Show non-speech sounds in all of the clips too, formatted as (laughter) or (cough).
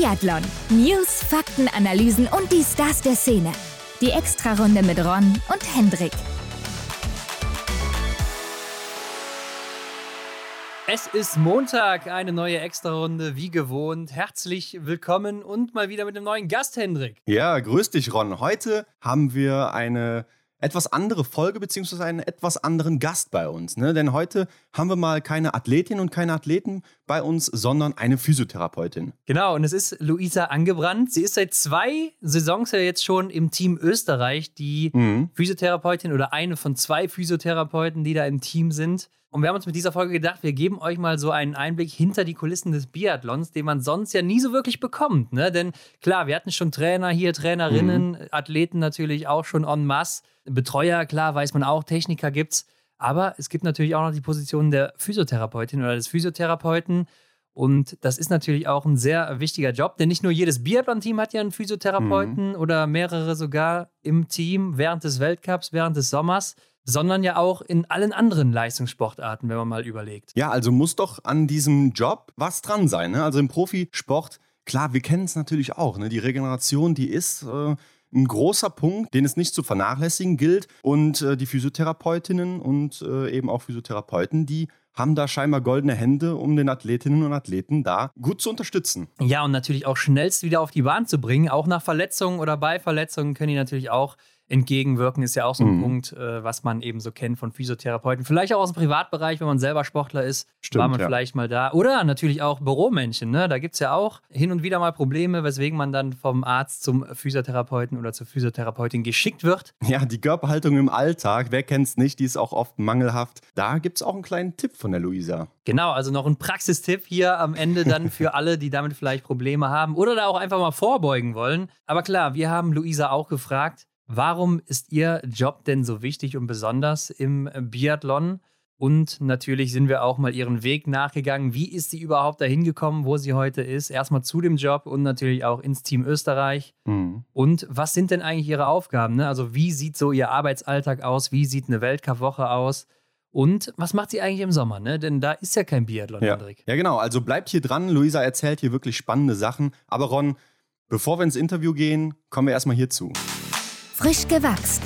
Biathlon. News, Fakten, Analysen und die Stars der Szene. Die Extrarunde mit Ron und Hendrik. Es ist Montag, eine neue Extrarunde, wie gewohnt. Herzlich willkommen und mal wieder mit einem neuen Gast, Hendrik. Ja, grüß dich, Ron. Heute haben wir eine etwas andere Folge beziehungsweise einen etwas anderen Gast bei uns. Ne? Denn heute haben wir mal keine Athletin und keine Athleten bei uns, sondern eine Physiotherapeutin. Genau, und es ist Luisa Angebrannt. Sie ist seit zwei Saisons ja jetzt schon im Team Österreich, die mhm. Physiotherapeutin oder eine von zwei Physiotherapeuten, die da im Team sind. Und wir haben uns mit dieser Folge gedacht, wir geben euch mal so einen Einblick hinter die Kulissen des Biathlons, den man sonst ja nie so wirklich bekommt. Ne? Denn klar, wir hatten schon Trainer hier, Trainerinnen, mhm. Athleten natürlich auch schon en masse. Betreuer, klar, weiß man auch, Techniker gibt's. Aber es gibt natürlich auch noch die Position der Physiotherapeutin oder des Physiotherapeuten. Und das ist natürlich auch ein sehr wichtiger Job, denn nicht nur jedes Biathlon-Team hat ja einen Physiotherapeuten mhm. oder mehrere sogar im Team während des Weltcups, während des Sommers sondern ja auch in allen anderen Leistungssportarten, wenn man mal überlegt. Ja, also muss doch an diesem Job was dran sein. Ne? Also im Profisport, klar, wir kennen es natürlich auch. Ne? Die Regeneration, die ist äh, ein großer Punkt, den es nicht zu vernachlässigen gilt. Und äh, die Physiotherapeutinnen und äh, eben auch Physiotherapeuten, die haben da scheinbar goldene Hände, um den Athletinnen und Athleten da gut zu unterstützen. Ja, und natürlich auch schnellst wieder auf die Bahn zu bringen. Auch nach Verletzungen oder bei Verletzungen können die natürlich auch entgegenwirken, ist ja auch so ein mhm. Punkt, äh, was man eben so kennt von Physiotherapeuten. Vielleicht auch aus dem Privatbereich, wenn man selber Sportler ist, Stimmt, war man ja. vielleicht mal da. Oder natürlich auch Büromännchen. Ne? Da gibt es ja auch hin und wieder mal Probleme, weswegen man dann vom Arzt zum Physiotherapeuten oder zur Physiotherapeutin geschickt wird. Ja, die Körperhaltung im Alltag, wer kennt es nicht, die ist auch oft mangelhaft. Da gibt es auch einen kleinen Tipp von der Luisa. Genau, also noch ein Praxistipp hier am Ende dann für (laughs) alle, die damit vielleicht Probleme haben oder da auch einfach mal vorbeugen wollen. Aber klar, wir haben Luisa auch gefragt, Warum ist Ihr Job denn so wichtig und besonders im Biathlon? Und natürlich sind wir auch mal ihren Weg nachgegangen. Wie ist sie überhaupt dahin gekommen, wo sie heute ist? Erstmal zu dem Job und natürlich auch ins Team Österreich. Mhm. Und was sind denn eigentlich ihre Aufgaben? Ne? Also, wie sieht so ihr Arbeitsalltag aus? Wie sieht eine Weltcup-Woche aus? Und was macht sie eigentlich im Sommer? Ne? Denn da ist ja kein Biathlon, ja. Hendrik. Ja, genau. Also bleibt hier dran. Luisa erzählt hier wirklich spannende Sachen. Aber Ron, bevor wir ins Interview gehen, kommen wir erstmal hierzu frisch gewachst.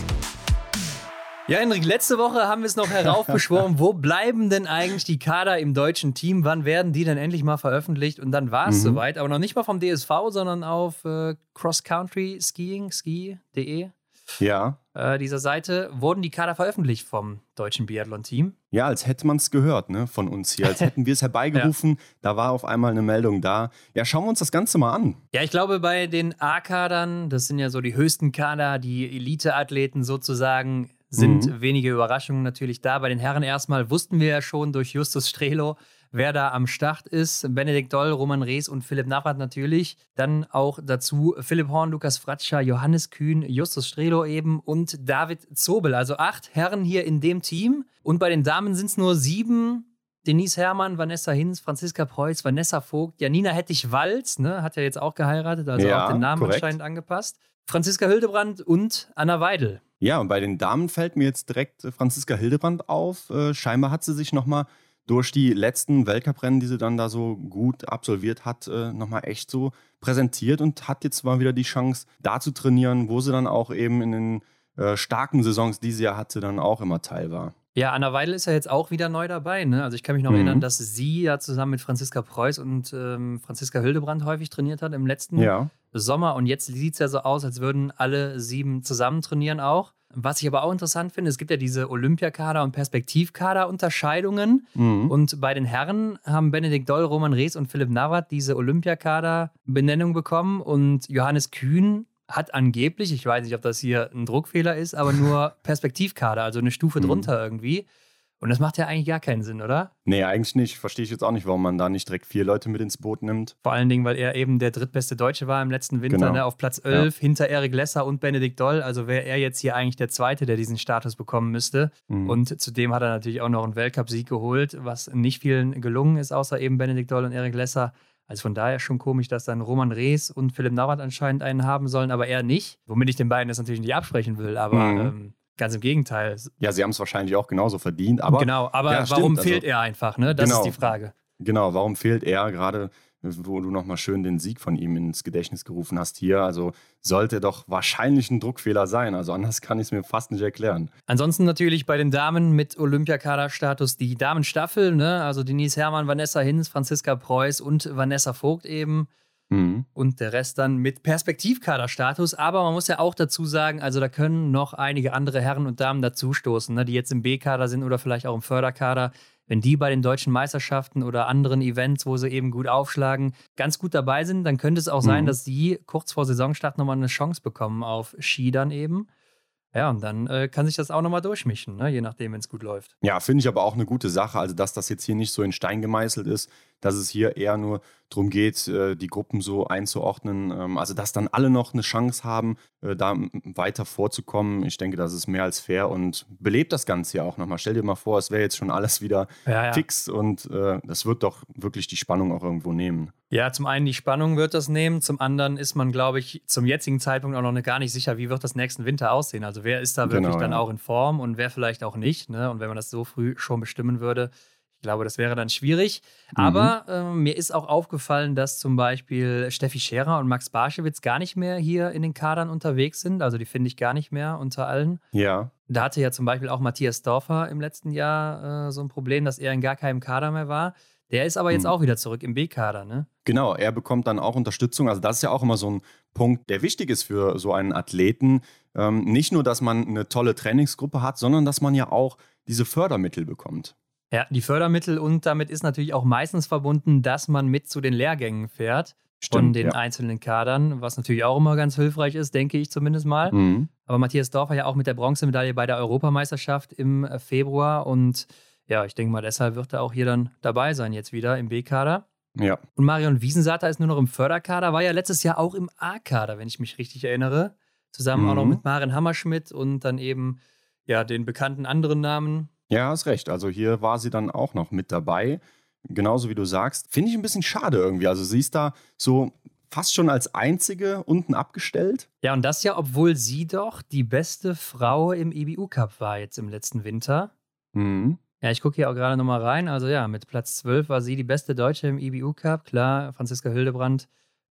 Ja, Henrik, letzte Woche haben wir es noch heraufbeschworen. (laughs) wo bleiben denn eigentlich die Kader im deutschen Team? Wann werden die denn endlich mal veröffentlicht? Und dann war es mhm. soweit, aber noch nicht mal vom DSV, sondern auf äh, Cross Country Skiing, ski.de. Ja. Äh, dieser Seite wurden die Kader veröffentlicht vom deutschen Biathlon-Team. Ja, als hätte man es gehört, ne, von uns hier. Als hätten wir es (laughs) herbeigerufen. ja. Da war auf einmal eine Meldung da. Ja, schauen wir uns das Ganze mal an. Ja, ich glaube, bei den A-Kadern, das sind ja so die höchsten Kader, die Elite-Athleten sozusagen, sind mhm. wenige Überraschungen natürlich da. Bei den Herren erstmal wussten wir ja schon durch Justus Strelo, wer da am Start ist. Benedikt Doll, Roman Rees und Philipp Navrat natürlich. Dann auch dazu Philipp Horn, Lukas Fratscher, Johannes Kühn, Justus Strelo eben und David Zobel. Also acht Herren hier in dem Team. Und bei den Damen sind es nur sieben. Denise Herrmann, Vanessa Hinz, Franziska Preuß, Vanessa Vogt, Janina Hettich-Walz, ne, hat ja jetzt auch geheiratet, also ja, auch den Namen korrekt. anscheinend angepasst. Franziska Hildebrand und Anna Weidel. Ja, und bei den Damen fällt mir jetzt direkt Franziska Hildebrand auf. Äh, scheinbar hat sie sich nochmal durch die letzten Weltcuprennen, die sie dann da so gut absolviert hat, äh, nochmal echt so präsentiert und hat jetzt mal wieder die Chance, da zu trainieren, wo sie dann auch eben in den äh, starken Saisons, die sie ja hatte, dann auch immer Teil war. Ja, Anna Weidel ist ja jetzt auch wieder neu dabei. Ne? Also ich kann mich noch mhm. erinnern, dass sie ja zusammen mit Franziska Preuß und ähm, Franziska Hildebrand häufig trainiert hat im letzten ja. Sommer. Und jetzt sieht es ja so aus, als würden alle sieben zusammen trainieren auch. Was ich aber auch interessant finde, es gibt ja diese Olympiakader- und Perspektivkader-Unterscheidungen. Mhm. Und bei den Herren haben Benedikt Doll, Roman Rees und Philipp Navrat diese Olympiakader-Benennung bekommen. Und Johannes Kühn hat angeblich, ich weiß nicht, ob das hier ein Druckfehler ist, aber nur (laughs) Perspektivkader, also eine Stufe mhm. drunter irgendwie. Und das macht ja eigentlich gar keinen Sinn, oder? Nee, eigentlich nicht. Verstehe ich jetzt auch nicht, warum man da nicht direkt vier Leute mit ins Boot nimmt. Vor allen Dingen, weil er eben der drittbeste Deutsche war im letzten Winter, genau. ne, auf Platz 11, ja. hinter Erik Lesser und Benedikt Doll. Also wäre er jetzt hier eigentlich der Zweite, der diesen Status bekommen müsste. Mhm. Und zudem hat er natürlich auch noch einen Weltcupsieg geholt, was nicht vielen gelungen ist, außer eben Benedikt Doll und Erik Lesser. Also von daher schon komisch, dass dann Roman Rees und Philipp Navrat anscheinend einen haben sollen, aber er nicht. Womit ich den beiden das natürlich nicht absprechen will, aber mhm. ähm, Ganz im Gegenteil. Ja, sie haben es wahrscheinlich auch genauso verdient. Aber, genau, aber ja, warum stimmt. fehlt also, er einfach? Ne? Das genau, ist die Frage. Genau, warum fehlt er gerade wo du nochmal schön den Sieg von ihm ins Gedächtnis gerufen hast hier. Also sollte doch wahrscheinlich ein Druckfehler sein. Also anders kann ich es mir fast nicht erklären. Ansonsten natürlich bei den Damen mit Olympiakaderstatus die Damenstaffel, ne? Also Denise Herrmann, Vanessa Hinz, Franziska Preuß und Vanessa Vogt eben. Mhm. Und der Rest dann mit Perspektivkaderstatus. Aber man muss ja auch dazu sagen, also da können noch einige andere Herren und Damen dazustoßen, ne, die jetzt im B-Kader sind oder vielleicht auch im Förderkader wenn die bei den deutschen Meisterschaften oder anderen Events, wo sie eben gut aufschlagen, ganz gut dabei sind, dann könnte es auch mhm. sein, dass sie kurz vor Saisonstart nochmal eine Chance bekommen auf Ski dann eben. Ja, und dann äh, kann sich das auch nochmal durchmischen, ne? je nachdem, wenn es gut läuft. Ja, finde ich aber auch eine gute Sache. Also, dass das jetzt hier nicht so in Stein gemeißelt ist, dass es hier eher nur darum geht, äh, die Gruppen so einzuordnen. Ähm, also, dass dann alle noch eine Chance haben, äh, da weiter vorzukommen. Ich denke, das ist mehr als fair und belebt das Ganze ja auch nochmal. Stell dir mal vor, es wäre jetzt schon alles wieder ja, ja. fix und äh, das wird doch wirklich die Spannung auch irgendwo nehmen. Ja, zum einen die Spannung wird das nehmen, zum anderen ist man, glaube ich, zum jetzigen Zeitpunkt auch noch gar nicht sicher, wie wird das nächsten Winter aussehen. Also wer ist da wirklich genau, dann ja. auch in Form und wer vielleicht auch nicht. Ne? Und wenn man das so früh schon bestimmen würde, glaube, das wäre dann schwierig. Mhm. Aber äh, mir ist auch aufgefallen, dass zum Beispiel Steffi Scherer und Max Barschewitz gar nicht mehr hier in den Kadern unterwegs sind. Also die finde ich gar nicht mehr unter allen. Ja. Da hatte ja zum Beispiel auch Matthias Dorfer im letzten Jahr äh, so ein Problem, dass er in gar keinem Kader mehr war. Der ist aber jetzt mhm. auch wieder zurück im B-Kader, ne? Genau, er bekommt dann auch Unterstützung. Also das ist ja auch immer so ein Punkt, der wichtig ist für so einen Athleten. Ähm, nicht nur, dass man eine tolle Trainingsgruppe hat, sondern dass man ja auch diese Fördermittel bekommt. Ja, die Fördermittel und damit ist natürlich auch meistens verbunden, dass man mit zu den Lehrgängen fährt Stimmt, von den ja. einzelnen Kadern, was natürlich auch immer ganz hilfreich ist, denke ich zumindest mal. Mhm. Aber Matthias Dorfer ja auch mit der Bronzemedaille bei der Europameisterschaft im äh, Februar und ja, ich denke mal, deshalb wird er auch hier dann dabei sein, jetzt wieder im B-Kader. Ja. Und Marion Wiesensater ist nur noch im Förderkader, war ja letztes Jahr auch im A-Kader, wenn ich mich richtig erinnere. Zusammen mhm. auch noch mhm. mit Maren Hammerschmidt und dann eben ja den bekannten anderen Namen. Ja, hast recht. Also hier war sie dann auch noch mit dabei. Genauso wie du sagst. Finde ich ein bisschen schade irgendwie. Also sie ist da so fast schon als einzige unten abgestellt. Ja, und das ja, obwohl sie doch die beste Frau im IBU Cup war jetzt im letzten Winter. Mhm. Ja, ich gucke hier auch gerade nochmal rein. Also ja, mit Platz 12 war sie die beste Deutsche im IBU Cup. Klar, Franziska Hildebrand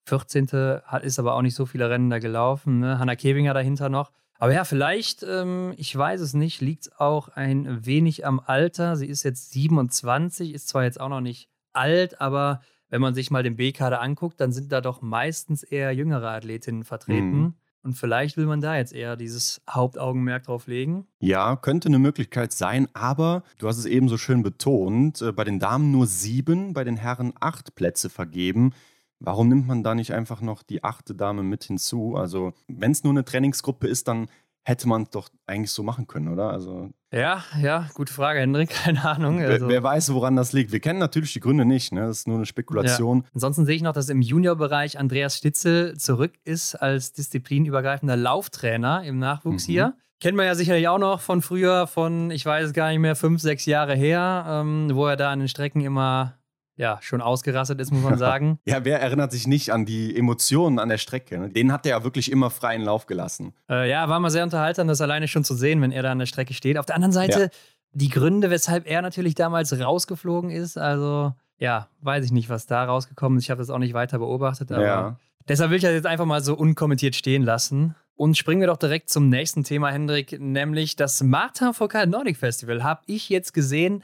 14. Hat, ist aber auch nicht so viele Rennen da gelaufen. Ne? Hanna Kevinger dahinter noch. Aber ja, vielleicht, ähm, ich weiß es nicht, liegt es auch ein wenig am Alter. Sie ist jetzt 27, ist zwar jetzt auch noch nicht alt, aber wenn man sich mal den B-Kader anguckt, dann sind da doch meistens eher jüngere Athletinnen vertreten. Mhm. Und vielleicht will man da jetzt eher dieses Hauptaugenmerk drauf legen. Ja, könnte eine Möglichkeit sein, aber du hast es eben so schön betont, äh, bei den Damen nur sieben, bei den Herren acht Plätze vergeben. Warum nimmt man da nicht einfach noch die achte Dame mit hinzu? Also, wenn es nur eine Trainingsgruppe ist, dann hätte man es doch eigentlich so machen können, oder? Also ja, ja, gute Frage, Hendrik, (laughs) keine Ahnung. Also, wer, wer, weiß, woran das liegt. Wir kennen natürlich die Gründe nicht, ne? das ist nur eine Spekulation. Ja. Ansonsten sehe ich noch, dass im Juniorbereich Andreas Stitzel zurück ist als disziplinübergreifender Lauftrainer im Nachwuchs mhm. hier. Kennt man ja sicherlich auch noch von früher, von, ich weiß gar nicht mehr, fünf, sechs Jahre her, ähm, wo er da an den Strecken immer ja, schon ausgerastet ist, muss man (laughs) sagen. ja, wer erinnert sich nicht an die Emotionen an der Strecke? Ne? Den hat er ja wirklich immer freien Lauf gelassen. Äh, ja, war mal sehr unterhaltsam, das alleine schon zu sehen, wenn er da an der Strecke steht. Auf der anderen Seite, ja. die Gründe, weshalb er natürlich damals rausgeflogen ist, also ja, weiß ich nicht, was da rausgekommen ist. Ich habe das auch nicht weiter beobachtet, aber ja. deshalb will ich das jetzt einfach mal so unkommentiert stehen lassen. Und springen wir doch direkt zum nächsten Thema, Hendrik, nämlich das Martin Foucault Nordic Festival. Habe ich jetzt gesehen,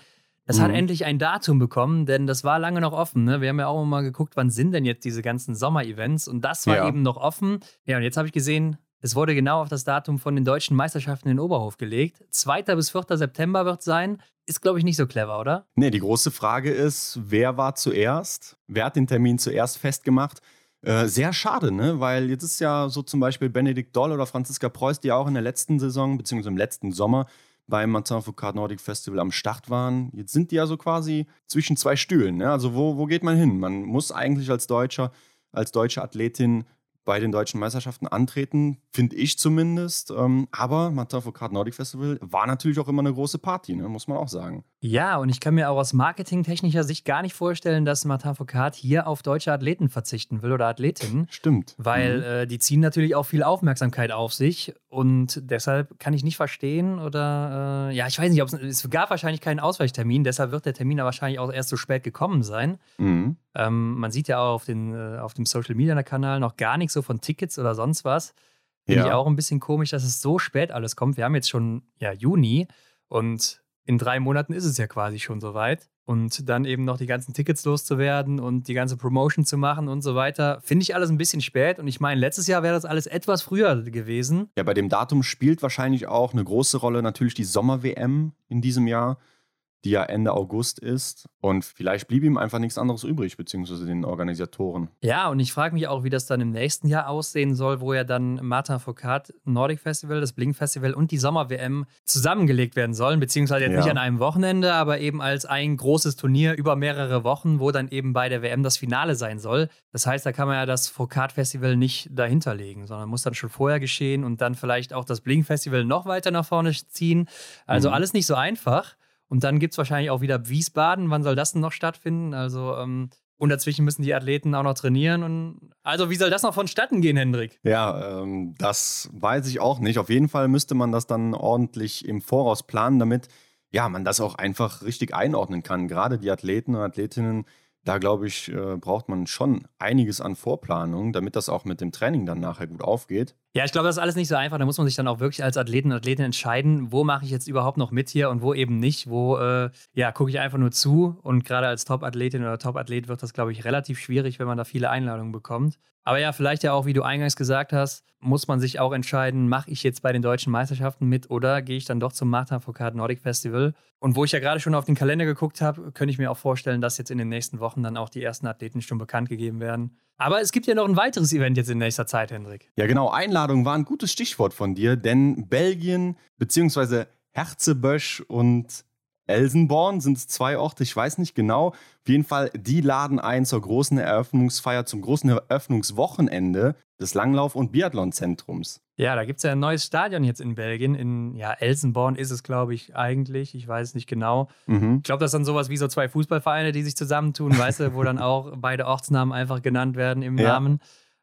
es mhm. hat endlich ein Datum bekommen, denn das war lange noch offen. Ne? Wir haben ja auch mal geguckt, wann sind denn jetzt diese ganzen Sommer-Events und das war ja. eben noch offen. Ja, und jetzt habe ich gesehen, es wurde genau auf das Datum von den deutschen Meisterschaften in Oberhof gelegt. 2. bis 4. September wird es sein. Ist, glaube ich, nicht so clever, oder? Nee, die große Frage ist, wer war zuerst? Wer hat den Termin zuerst festgemacht? Äh, sehr schade, ne? Weil jetzt ist ja so zum Beispiel Benedikt Doll oder Franziska Preuß, die auch in der letzten Saison, beziehungsweise im letzten Sommer beim Martin Nordic Festival am Start waren. Jetzt sind die ja so quasi zwischen zwei Stühlen. Ne? Also wo, wo geht man hin? Man muss eigentlich als Deutscher, als deutsche Athletin bei den deutschen Meisterschaften antreten, finde ich zumindest. Ähm, aber Martin Foucault Nordic Festival war natürlich auch immer eine große Party, ne? muss man auch sagen. Ja, und ich kann mir auch aus marketingtechnischer Sicht gar nicht vorstellen, dass Martin Foucault hier auf deutsche Athleten verzichten will oder Athletinnen. Stimmt. Weil mhm. äh, die ziehen natürlich auch viel Aufmerksamkeit auf sich und deshalb kann ich nicht verstehen oder äh, ja, ich weiß nicht, es gab wahrscheinlich keinen Ausweichtermin, deshalb wird der Termin da wahrscheinlich auch erst so spät gekommen sein. Mhm. Ähm, man sieht ja auch auf, den, äh, auf dem Social Media Kanal noch gar nichts so von Tickets oder sonst was. Finde ja. ich auch ein bisschen komisch, dass es so spät alles kommt. Wir haben jetzt schon ja, Juni und in drei Monaten ist es ja quasi schon soweit. Und dann eben noch die ganzen Tickets loszuwerden und die ganze Promotion zu machen und so weiter, finde ich alles ein bisschen spät. Und ich meine, letztes Jahr wäre das alles etwas früher gewesen. Ja, bei dem Datum spielt wahrscheinlich auch eine große Rolle natürlich die Sommer-WM in diesem Jahr die ja Ende August ist. Und vielleicht blieb ihm einfach nichts anderes übrig, beziehungsweise den Organisatoren. Ja, und ich frage mich auch, wie das dann im nächsten Jahr aussehen soll, wo ja dann Martin Foucault Nordic Festival, das Blink Festival und die Sommer-WM zusammengelegt werden sollen, beziehungsweise jetzt ja. nicht an einem Wochenende, aber eben als ein großes Turnier über mehrere Wochen, wo dann eben bei der WM das Finale sein soll. Das heißt, da kann man ja das Foucault Festival nicht dahinter legen, sondern muss dann schon vorher geschehen und dann vielleicht auch das Blink Festival noch weiter nach vorne ziehen. Also mhm. alles nicht so einfach. Und dann gibt es wahrscheinlich auch wieder Wiesbaden. Wann soll das denn noch stattfinden? Also, ähm, und dazwischen müssen die Athleten auch noch trainieren. Und also, wie soll das noch vonstatten gehen, Hendrik? Ja, ähm, das weiß ich auch nicht. Auf jeden Fall müsste man das dann ordentlich im Voraus planen, damit ja, man das auch einfach richtig einordnen kann. Gerade die Athleten und Athletinnen da glaube ich, äh, braucht man schon einiges an Vorplanung, damit das auch mit dem Training dann nachher gut aufgeht. Ja, ich glaube, das ist alles nicht so einfach. Da muss man sich dann auch wirklich als Athleten und Athletin entscheiden, wo mache ich jetzt überhaupt noch mit hier und wo eben nicht. Wo, äh, ja, gucke ich einfach nur zu. Und gerade als Top-Athletin oder Top-Athlet wird das, glaube ich, relativ schwierig, wenn man da viele Einladungen bekommt. Aber ja, vielleicht ja auch, wie du eingangs gesagt hast, muss man sich auch entscheiden, mache ich jetzt bei den deutschen Meisterschaften mit oder gehe ich dann doch zum Martin Foucault Nordic Festival. Und wo ich ja gerade schon auf den Kalender geguckt habe, könnte ich mir auch vorstellen, dass jetzt in den nächsten Wochen dann auch die ersten Athleten schon bekannt gegeben werden. Aber es gibt ja noch ein weiteres Event jetzt in nächster Zeit, Hendrik. Ja, genau. Einladung war ein gutes Stichwort von dir, denn Belgien bzw. Herzebösch und Elsenborn sind es zwei Orte, ich weiß nicht genau. Auf jeden Fall, die laden ein zur großen Eröffnungsfeier, zum großen Eröffnungswochenende des Langlauf- und Biathlonzentrums. Ja, da gibt es ja ein neues Stadion jetzt in Belgien. In ja, Elsenborn ist es, glaube ich, eigentlich. Ich weiß nicht genau. Mhm. Ich glaube, das sind sowas wie so zwei Fußballvereine, die sich zusammentun, weißt du, wo dann auch (laughs) beide Ortsnamen einfach genannt werden im ja. Namen.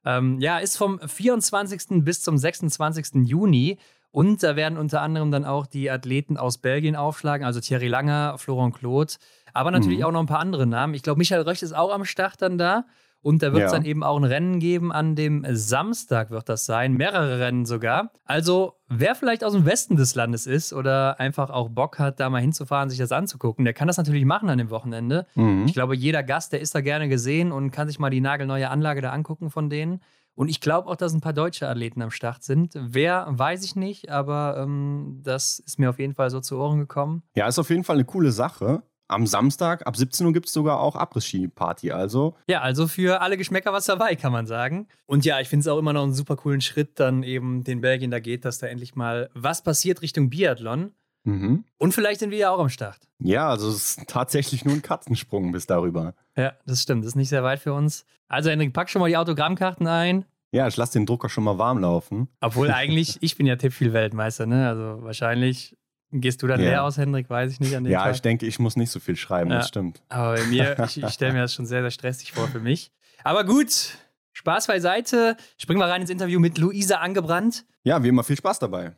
Ähm, ja, ist vom 24. bis zum 26. Juni. Und da werden unter anderem dann auch die Athleten aus Belgien aufschlagen, also Thierry Langer, Florent Claude, aber natürlich mhm. auch noch ein paar andere Namen. Ich glaube, Michael Röcht ist auch am Start dann da. Und da wird es ja. dann eben auch ein Rennen geben an dem Samstag, wird das sein. Mehrere Rennen sogar. Also, wer vielleicht aus dem Westen des Landes ist oder einfach auch Bock hat, da mal hinzufahren, sich das anzugucken, der kann das natürlich machen an dem Wochenende. Mhm. Ich glaube, jeder Gast, der ist da gerne gesehen und kann sich mal die nagelneue Anlage da angucken von denen. Und ich glaube auch, dass ein paar deutsche Athleten am Start sind. Wer, weiß ich nicht, aber ähm, das ist mir auf jeden Fall so zu Ohren gekommen. Ja, ist auf jeden Fall eine coole Sache. Am Samstag ab 17 Uhr gibt es sogar auch Abriss-Ski-Party, also. Ja, also für alle Geschmäcker was dabei, kann man sagen. Und ja, ich finde es auch immer noch einen super coolen Schritt, dann eben den Belgien da geht, dass da endlich mal was passiert Richtung Biathlon. Mhm. Und vielleicht sind wir ja auch am Start. Ja, also es ist tatsächlich nur ein Katzensprung bis darüber. Ja, das stimmt. Das ist nicht sehr weit für uns. Also, Henrik, pack schon mal die Autogrammkarten ein. Ja, ich lasse den Drucker schon mal warm laufen. Obwohl (laughs) eigentlich, ich bin ja Tippspiel-Weltmeister, ne? Also wahrscheinlich gehst du dann ja. leer aus, Hendrik, weiß ich nicht an dem Ja, Tag. ich denke, ich muss nicht so viel schreiben, ja. das stimmt. Aber bei mir, (laughs) ich, ich stelle mir das schon sehr, sehr stressig vor für mich. Aber gut, Spaß beiseite. Springen wir rein ins Interview mit Luisa Angebrannt. Ja, wie immer viel Spaß dabei.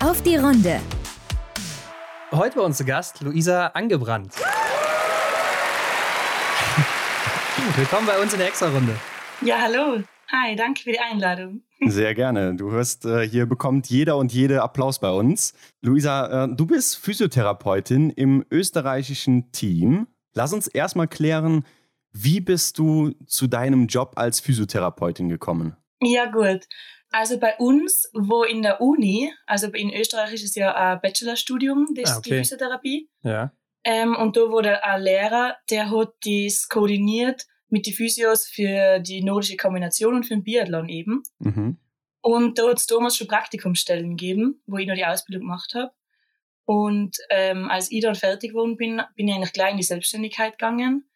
Auf die Runde. Heute bei uns zu Gast Luisa Angebrannt. (laughs) Willkommen bei uns in der Extra-Runde. Ja, hallo. Hi, danke für die Einladung. (laughs) Sehr gerne. Du hörst, äh, hier bekommt jeder und jede Applaus bei uns. Luisa, äh, du bist Physiotherapeutin im österreichischen Team. Lass uns erstmal klären, wie bist du zu deinem Job als Physiotherapeutin gekommen? Ja, gut. Also bei uns, wo in der Uni, also in Österreich ist es ja ein Bachelorstudium, das ah, okay. die Physiotherapie. Ja. Ähm, und da wurde ein Lehrer, der hat das koordiniert mit den Physios für die nordische Kombination und für den Biathlon eben. Mhm. Und da hat es damals schon Praktikumsstellen gegeben, wo ich noch die Ausbildung gemacht habe. Und ähm, als ich dann fertig geworden bin, bin ich eigentlich gleich in die Selbstständigkeit gegangen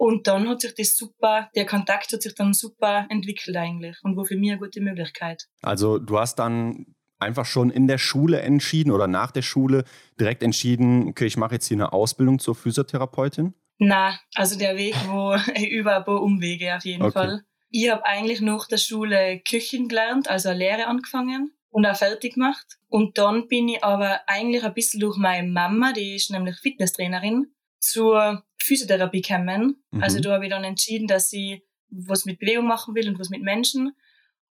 und dann hat sich das super, der Kontakt hat sich dann super entwickelt eigentlich und war für mich eine gute Möglichkeit. Also du hast dann einfach schon in der Schule entschieden oder nach der Schule direkt entschieden, okay, ich mache jetzt hier eine Ausbildung zur Physiotherapeutin? Na, also der Weg wo (laughs) über ein paar Umwege auf jeden okay. Fall. Ich habe eigentlich nach der Schule Küchen gelernt, also eine Lehre angefangen und auch fertig gemacht. Und dann bin ich aber eigentlich ein bisschen durch meine Mama, die ist nämlich Fitnesstrainerin, zur Physiotherapie kennen. Mhm. Also da habe ich dann entschieden, dass ich was mit Bewegung machen will und was mit Menschen.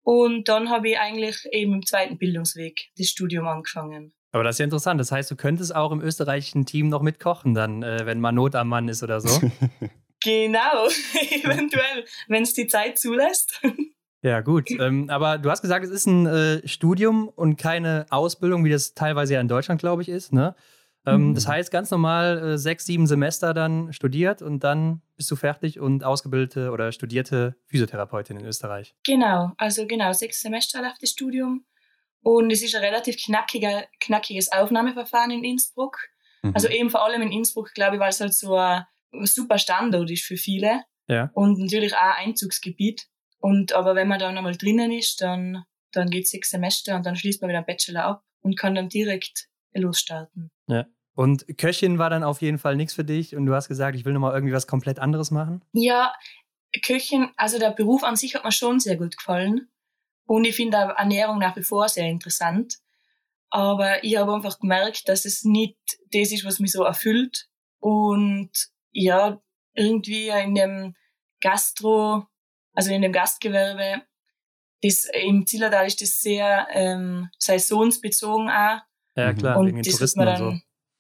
Und dann habe ich eigentlich eben im zweiten Bildungsweg das Studium angefangen. Aber das ist ja interessant. Das heißt, du könntest auch im österreichischen Team noch mitkochen, dann, äh, wenn mal Not am Mann ist oder so. (laughs) genau, (laughs) eventuell, wenn es die Zeit zulässt. (laughs) Ja, gut. Ähm, aber du hast gesagt, es ist ein äh, Studium und keine Ausbildung, wie das teilweise ja in Deutschland, glaube ich, ist. Ne? Ähm, mhm. Das heißt, ganz normal äh, sechs, sieben Semester dann studiert und dann bist du fertig und ausgebildete oder studierte Physiotherapeutin in Österreich. Genau, also genau, sechs Semester läuft das Studium. Und es ist ein relativ knackiger, knackiges Aufnahmeverfahren in Innsbruck. Mhm. Also eben vor allem in Innsbruck, glaube ich, weil es halt so ein super Standort ist für viele. Ja. Und natürlich auch ein Einzugsgebiet. Und aber wenn man dann einmal drinnen ist, dann, dann geht sechs Semester und dann schließt man wieder einen Bachelor ab und kann dann direkt losstarten. Ja. Und Köchin war dann auf jeden Fall nichts für dich und du hast gesagt, ich will nochmal irgendwie was komplett anderes machen? Ja, Köchin, also der Beruf an sich hat mir schon sehr gut gefallen. Und ich finde Ernährung nach wie vor sehr interessant. Aber ich habe einfach gemerkt, dass es nicht das ist, was mich so erfüllt. Und ja, irgendwie in dem Gastro, also in dem Gastgewerbe, das, im Zillertal ist das sehr ähm, saisonsbezogen auch. Ja, klar, und wegen das Touristen dann, so.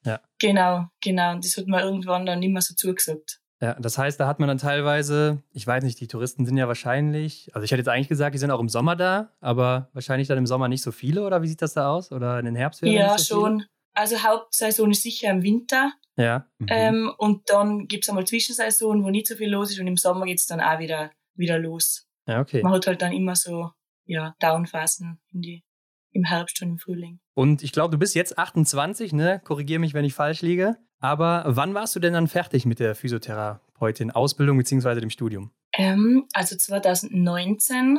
Ja. Genau, genau. Und das hat man irgendwann dann nicht mehr so zugesagt. Ja, das heißt, da hat man dann teilweise, ich weiß nicht, die Touristen sind ja wahrscheinlich, also ich hätte jetzt eigentlich gesagt, die sind auch im Sommer da, aber wahrscheinlich dann im Sommer nicht so viele, oder wie sieht das da aus? Oder in den Herbstferien? Ja, so schon. Viele? Also Hauptsaison ist sicher im Winter. Ja. Mhm. Ähm, und dann gibt es einmal Zwischensaison, wo nicht so viel los ist und im Sommer geht es dann auch wieder, wieder los. Ja, okay. Man hat halt dann immer so, ja, Downphasen in die, im Herbst und im Frühling. Und ich glaube, du bist jetzt 28, ne? Korrigiere mich, wenn ich falsch liege. Aber wann warst du denn dann fertig mit der Physiotherapeutin Ausbildung bzw. dem Studium? Ähm, also 2019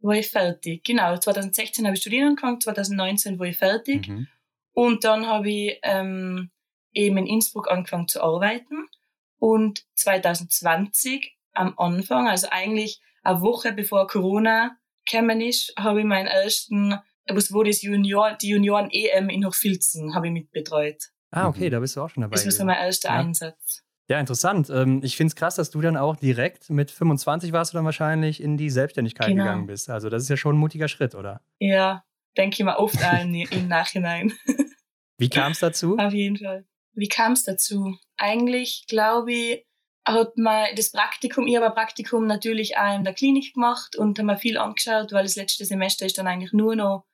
war ich fertig. Genau, 2016 habe ich studieren angefangen, 2019 war ich fertig. Mhm. Und dann habe ich ähm, eben in Innsbruck angefangen zu arbeiten. Und 2020 am Anfang, also eigentlich eine Woche bevor Corona gekommen ist, habe ich meinen ersten, was wurde das Junior, die Junioren-EM in Hochfilzen, habe ich mitbetreut. Ah, okay, mhm. da bist du auch schon dabei. Das war so mein erster ja. Einsatz. Ja, interessant. Ähm, ich finde es krass, dass du dann auch direkt mit 25 warst du dann wahrscheinlich in die Selbstständigkeit genau. gegangen bist. Also das ist ja schon ein mutiger Schritt, oder? Ja, denke ich mir oft an im Nachhinein. (laughs) Wie kam es dazu? Auf jeden Fall. Wie kam es dazu? Eigentlich glaube ich, hat man das Praktikum, ich habe ein Praktikum natürlich auch in der Klinik gemacht und habe mir viel angeschaut, weil das letzte Semester ist dann eigentlich nur noch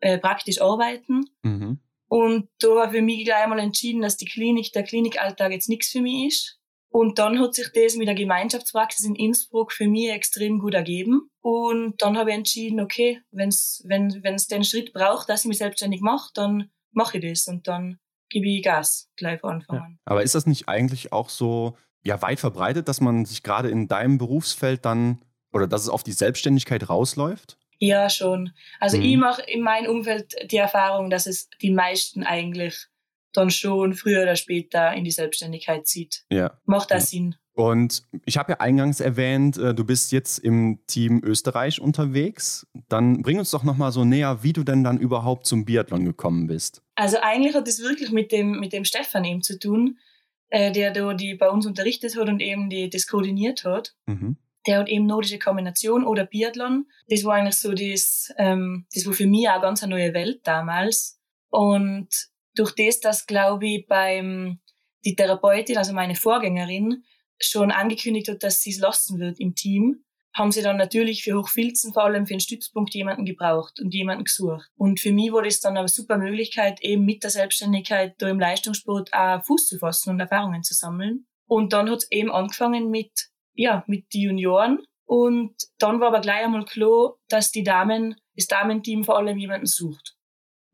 äh, praktisch arbeiten. Mhm. Und da war für mich gleich einmal entschieden, dass die Klinik, der Klinikalltag jetzt nichts für mich ist. Und dann hat sich das mit der Gemeinschaftspraxis in Innsbruck für mich extrem gut ergeben. Und dann habe ich entschieden, okay, wenn's, wenn es den Schritt braucht, dass ich mich selbstständig mache, dann mache ich das und dann gebe ich Gas gleich von Anfang an. Ja. Aber ist das nicht eigentlich auch so ja, weit verbreitet, dass man sich gerade in deinem Berufsfeld dann oder dass es auf die Selbstständigkeit rausläuft? Ja, schon. Also mhm. ich mache in meinem Umfeld die Erfahrung, dass es die meisten eigentlich dann schon früher oder später in die Selbstständigkeit zieht. Ja. Macht das ja. Sinn. Und ich habe ja eingangs erwähnt, äh, du bist jetzt im Team Österreich unterwegs. Dann bring uns doch nochmal so näher, wie du denn dann überhaupt zum Biathlon gekommen bist. Also eigentlich hat es wirklich mit dem, mit dem Stefan eben zu tun, äh, der da die bei uns unterrichtet hat und eben die, das koordiniert hat. Mhm der hat eben nordische Kombination oder Biathlon. Das war eigentlich so das, ähm, das war für mich auch ganz eine neue Welt damals. Und durch das, dass, glaube ich, beim, die Therapeutin, also meine Vorgängerin, schon angekündigt hat, dass sie es lassen wird im Team, haben sie dann natürlich für Hochfilzen vor allem für einen Stützpunkt jemanden gebraucht und jemanden gesucht. Und für mich war das dann eine super Möglichkeit, eben mit der Selbstständigkeit da im Leistungssport auch Fuß zu fassen und Erfahrungen zu sammeln. Und dann hat es eben angefangen mit ja, mit den Junioren. Und dann war aber gleich einmal klar, dass die Damen, das Damenteam vor allem jemanden sucht.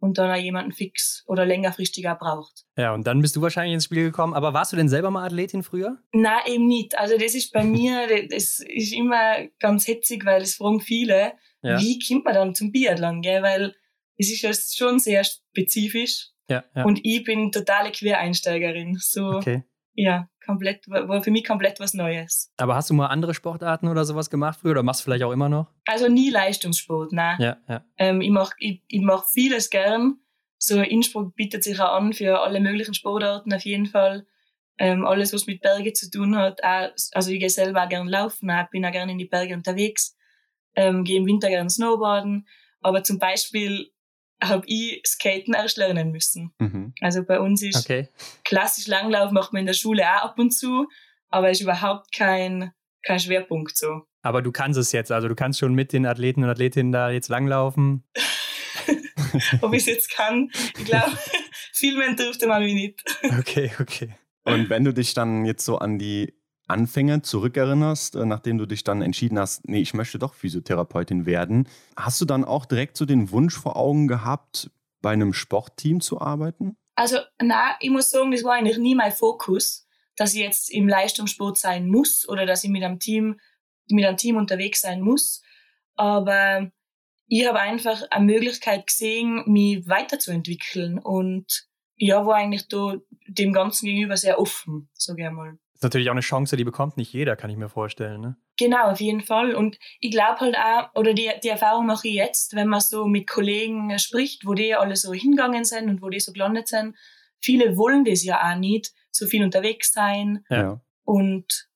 Und dann auch jemanden fix oder längerfristiger braucht. Ja, und dann bist du wahrscheinlich ins Spiel gekommen. Aber warst du denn selber mal Athletin früher? Nein, eben nicht. Also das ist bei (laughs) mir, das ist immer ganz hetzig, weil es fragen viele, ja. wie kommt man dann zum Biathlon, gell? Weil es ist ja schon sehr spezifisch. Ja, ja. Und ich bin totale Quereinsteigerin. So, okay. Ja, komplett, war für mich komplett was Neues. Aber hast du mal andere Sportarten oder sowas gemacht früher oder machst du vielleicht auch immer noch? Also nie Leistungssport, nein. Ja, ja. Ähm, ich mache ich, ich mach vieles gern. So Innsbruck bietet sich auch an für alle möglichen Sportarten auf jeden Fall. Ähm, alles, was mit Bergen zu tun hat. Auch, also ich gehe selber auch gerne laufen, auch, bin auch gerne in die Berge unterwegs, ähm, gehe im Winter gerne snowboarden. Aber zum Beispiel habe ich Skaten erst lernen müssen. Mhm. Also bei uns ist okay. klassisch Langlauf macht man in der Schule auch ab und zu, aber ist überhaupt kein, kein Schwerpunkt so. Aber du kannst es jetzt, also du kannst schon mit den Athleten und Athletinnen da jetzt langlaufen. (laughs) Ob ich es jetzt kann, ich glaube, (laughs) viel mehr dürfte man wie nicht. Okay, okay. Und wenn du dich dann jetzt so an die Anfänge zurückerinnerst, äh, nachdem du dich dann entschieden hast, nee, ich möchte doch Physiotherapeutin werden, hast du dann auch direkt so den Wunsch vor Augen gehabt, bei einem Sportteam zu arbeiten? Also, na, ich muss sagen, das war eigentlich nie mein Fokus, dass ich jetzt im Leistungssport sein muss oder dass ich mit einem Team, mit einem Team unterwegs sein muss. Aber ich habe einfach eine Möglichkeit gesehen, mich weiterzuentwickeln und ja, war eigentlich da dem Ganzen gegenüber sehr offen, sage ich einmal. Natürlich auch eine Chance, die bekommt nicht jeder, kann ich mir vorstellen. Ne? Genau, auf jeden Fall. Und ich glaube halt auch, oder die, die Erfahrung mache ich jetzt, wenn man so mit Kollegen spricht, wo die alle so hingegangen sind und wo die so gelandet sind. Viele wollen das ja auch nicht, so viel unterwegs sein. Ja. Und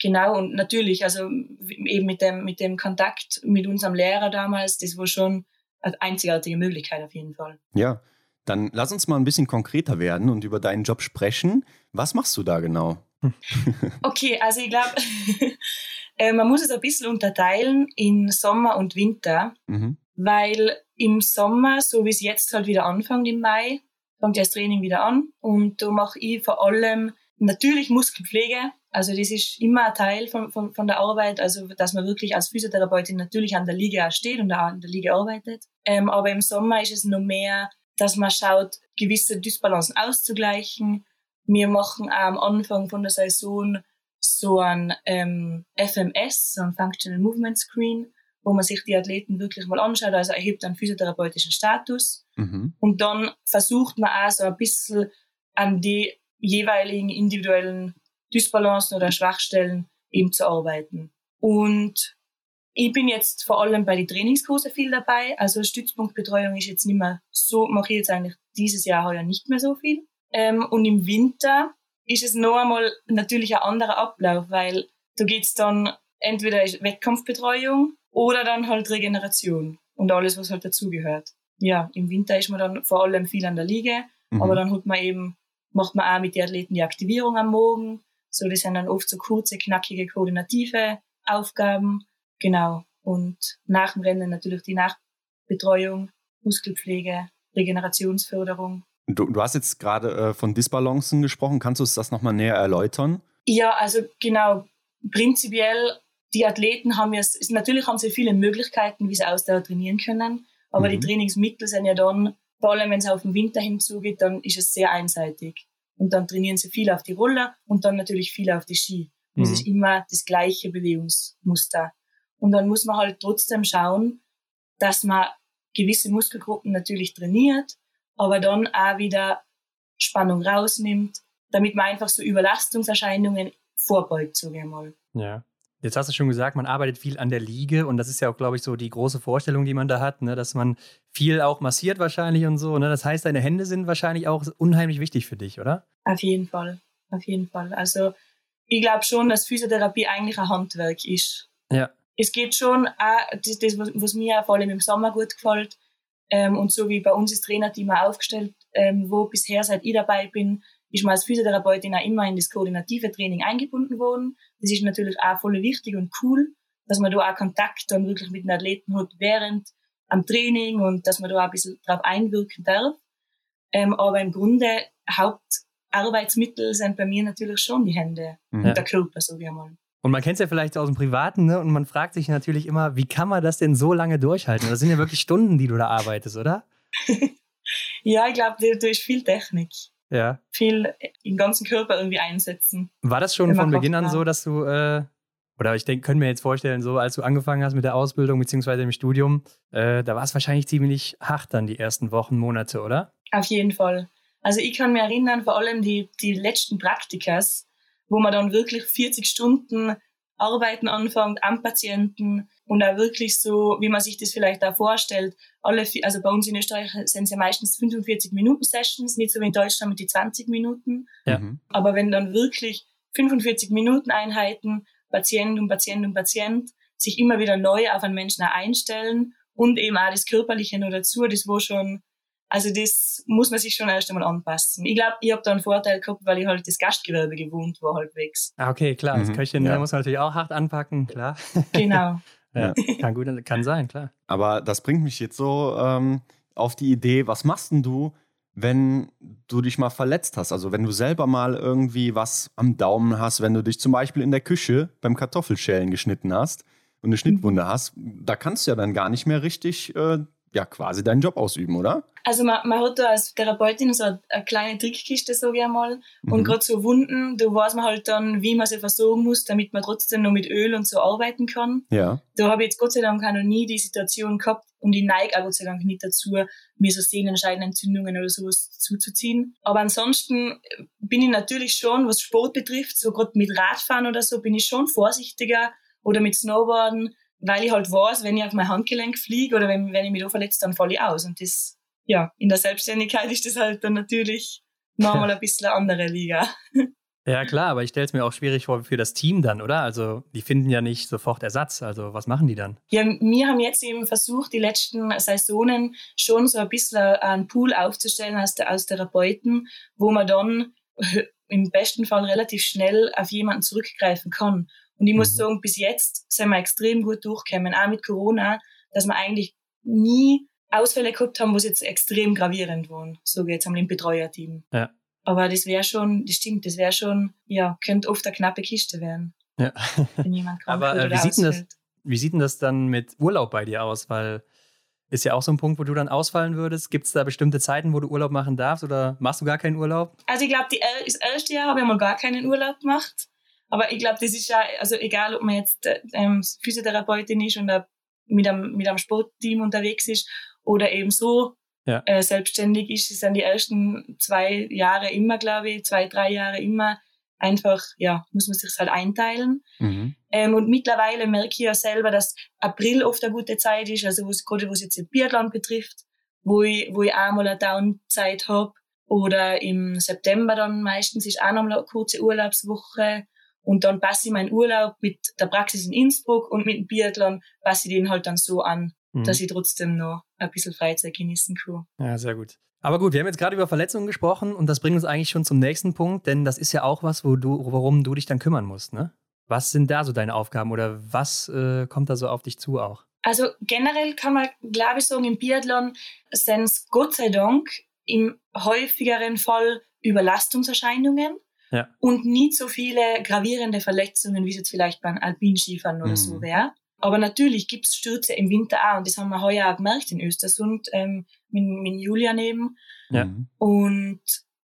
genau, und natürlich, also eben mit dem, mit dem Kontakt mit unserem Lehrer damals, das war schon eine einzigartige Möglichkeit auf jeden Fall. Ja, dann lass uns mal ein bisschen konkreter werden und über deinen Job sprechen. Was machst du da genau? (laughs) okay, also ich glaube, (laughs) äh, man muss es ein bisschen unterteilen in Sommer und Winter, mhm. weil im Sommer, so wie es jetzt halt wieder anfängt im Mai, fängt das Training wieder an und da mache ich vor allem natürlich Muskelpflege, also das ist immer ein Teil von, von, von der Arbeit, also dass man wirklich als Physiotherapeutin natürlich an der Liga steht und auch an der Liga arbeitet. Ähm, aber im Sommer ist es noch mehr dass man schaut, gewisse Dysbalancen auszugleichen. Wir machen auch am Anfang von der Saison so ein ähm, FMS, so ein Functional Movement Screen, wo man sich die Athleten wirklich mal anschaut, also erhebt einen physiotherapeutischen Status. Mhm. Und dann versucht man auch so ein bisschen an die jeweiligen individuellen Dysbalancen oder Schwachstellen eben zu arbeiten. Und ich bin jetzt vor allem bei den Trainingskurse viel dabei. Also Stützpunktbetreuung ist jetzt nicht mehr so, mache ich jetzt eigentlich dieses Jahr heuer nicht mehr so viel. Ähm, und im Winter ist es noch einmal natürlich ein anderer Ablauf, weil da geht's dann entweder Wettkampfbetreuung oder dann halt Regeneration und alles, was halt dazugehört. Ja, im Winter ist man dann vor allem viel an der Liege, mhm. aber dann hat man eben, macht man auch mit den Athleten die Aktivierung am Morgen. So, das sind dann oft so kurze, knackige, koordinative Aufgaben. Genau. Und nach dem Rennen natürlich die Nachbetreuung, Muskelpflege, Regenerationsförderung. Du, du hast jetzt gerade äh, von Disbalancen gesprochen. Kannst du uns das nochmal näher erläutern? Ja, also genau. Prinzipiell, die Athleten haben jetzt, natürlich haben sie viele Möglichkeiten, wie sie Ausdauer trainieren können. Aber mhm. die Trainingsmittel sind ja dann, vor allem wenn es auf den Winter hinzugeht, dann ist es sehr einseitig. Und dann trainieren sie viel auf die Roller und dann natürlich viel auf die Ski. Mhm. ist immer das gleiche Bewegungsmuster. Und dann muss man halt trotzdem schauen, dass man gewisse Muskelgruppen natürlich trainiert, aber dann auch wieder Spannung rausnimmt, damit man einfach so Überlastungserscheinungen vorbeugt, sage ich mal. Ja. Jetzt hast du schon gesagt, man arbeitet viel an der Liege und das ist ja auch, glaube ich, so die große Vorstellung, die man da hat, ne? dass man viel auch massiert wahrscheinlich und so. Ne? Das heißt, deine Hände sind wahrscheinlich auch unheimlich wichtig für dich, oder? Auf jeden Fall, auf jeden Fall. Also ich glaube schon, dass Physiotherapie eigentlich ein Handwerk ist. Ja es geht schon auch, das, das was mir vor allem im Sommer gut gefällt, ähm, und so wie bei uns ist Trainerteam auch aufgestellt, ähm, wo bisher seit ich dabei bin, ist man als Physiotherapeutin auch immer in das koordinative Training eingebunden worden. Das ist natürlich auch voll wichtig und cool, dass man da auch Kontakt dann wirklich mit den Athleten hat während am Training und dass man da auch ein bisschen drauf einwirken darf. Ähm, aber im Grunde Hauptarbeitsmittel sind bei mir natürlich schon die Hände mhm. und der Körper, so wie einmal. Und man kennt es ja vielleicht aus dem Privaten, ne? Und man fragt sich natürlich immer, wie kann man das denn so lange durchhalten? Das sind ja wirklich Stunden, die du da arbeitest, oder? (laughs) ja, ich glaube, durch viel Technik. Ja. Viel im ganzen Körper irgendwie einsetzen. War das schon von Beginn an so, dass du, äh, oder ich denke, können wir jetzt vorstellen, so als du angefangen hast mit der Ausbildung bzw. im Studium, äh, da war es wahrscheinlich ziemlich hart dann die ersten Wochen, Monate, oder? Auf jeden Fall. Also ich kann mich erinnern, vor allem die, die letzten Praktikas, wo man dann wirklich 40 Stunden arbeiten anfängt am Patienten, und auch wirklich so, wie man sich das vielleicht auch vorstellt. Alle, also bei uns in Österreich sind es ja meistens 45 Minuten Sessions, nicht so wie in Deutschland mit die 20 Minuten. Ja. Mhm. Aber wenn dann wirklich 45 Minuten Einheiten, Patient und Patient und Patient, sich immer wieder neu auf einen Menschen einstellen und eben auch das Körperliche noch dazu, das wo schon also das muss man sich schon erst einmal anpassen. Ich glaube, ich habe da einen Vorteil gehabt, weil ich halt das Gastgewerbe gewohnt war halbwegs. Ah, okay, klar. Mhm. Das Köchin ja. muss man natürlich auch hart anpacken, klar. Genau. (laughs) ja, kann gut, kann sein, klar. Aber das bringt mich jetzt so ähm, auf die Idee, was machst denn du, wenn du dich mal verletzt hast? Also wenn du selber mal irgendwie was am Daumen hast, wenn du dich zum Beispiel in der Küche beim Kartoffelschälen geschnitten hast und eine Schnittwunde mhm. hast, da kannst du ja dann gar nicht mehr richtig äh, ja quasi deinen Job ausüben, oder? Also man, man hat da als Therapeutin so eine, eine kleine Trickkiste, sage ich einmal. Und mhm. gerade so Wunden, da weiß man halt dann, wie man sie versorgen muss, damit man trotzdem noch mit Öl und so arbeiten kann. Ja. Da habe ich jetzt Gott sei Dank auch noch nie die Situation gehabt und ich neige auch Gott sei Dank nicht dazu, mir so Sehnenscheidenentzündungen oder sowas zuzuziehen. Aber ansonsten bin ich natürlich schon, was Sport betrifft, so gerade mit Radfahren oder so, bin ich schon vorsichtiger oder mit Snowboarden weil ich halt weiß, wenn ich auf mein Handgelenk fliege oder wenn, wenn ich mich da verletze, dann falle ich aus. Und das, ja, in der Selbstständigkeit ist das halt dann natürlich nochmal ein bisschen eine andere Liga. (laughs) Ja, klar, aber ich stelle es mir auch schwierig vor für das Team dann, oder? Also, die finden ja nicht sofort Ersatz. Also, was machen die dann? Ja, wir haben jetzt eben versucht, die letzten Saisonen schon so ein bisschen einen Pool aufzustellen aus, der, aus Therapeuten, wo man dann (laughs) im besten Fall relativ schnell auf jemanden zurückgreifen kann. Und ich muss mhm. sagen, bis jetzt sind wir extrem gut durchgekommen, auch mit Corona, dass wir eigentlich nie Ausfälle gehabt haben, wo es jetzt extrem gravierend waren, so jetzt am Betreuerteam. Ja. Aber das wäre schon, das stimmt, das wäre schon, ja, könnte oft eine knappe Kiste werden. Ja. Wenn jemand krank Aber äh, wie, sieht denn das, wie sieht denn das dann mit Urlaub bei dir aus? Weil ist ja auch so ein Punkt, wo du dann ausfallen würdest. Gibt es da bestimmte Zeiten, wo du Urlaub machen darfst oder machst du gar keinen Urlaub? Also ich glaube, das erste Jahr habe ich mal gar keinen Urlaub gemacht. Aber ich glaube, das ist ja, also egal, ob man jetzt ähm, Physiotherapeutin ist und mit einem, mit einem Sportteam unterwegs ist oder eben so ja. äh, selbstständig ist, dann die ersten zwei Jahre immer, glaube ich, zwei, drei Jahre immer einfach, ja, muss man sich halt einteilen. Mhm. Ähm, und mittlerweile merke ich ja selber, dass April oft eine gute Zeit ist, also gerade was jetzt den Biathlon betrifft, wo ich, wo ich einmal eine Downzeit habe. Oder im September dann meistens ist auch noch eine kurze Urlaubswoche. Und dann passe ich meinen Urlaub mit der Praxis in Innsbruck und mit dem Biathlon, passe ich den halt dann so an, mhm. dass ich trotzdem noch ein bisschen Freizeit genießen kann. Ja, sehr gut. Aber gut, wir haben jetzt gerade über Verletzungen gesprochen und das bringt uns eigentlich schon zum nächsten Punkt, denn das ist ja auch was, wo du, worum du dich dann kümmern musst, ne? Was sind da so deine Aufgaben oder was äh, kommt da so auf dich zu auch? Also generell kann man, glaube ich, sagen, im Biathlon sind es Gott sei Dank im häufigeren Fall Überlastungserscheinungen. Ja. Und nicht so viele gravierende Verletzungen, wie es jetzt vielleicht beim Alpinskifahren oder mhm. so wäre. Aber natürlich gibt's Stürze im Winter auch und das haben wir heuer auch gemerkt in Östersund ähm, mit, mit Julia neben. Ja. Und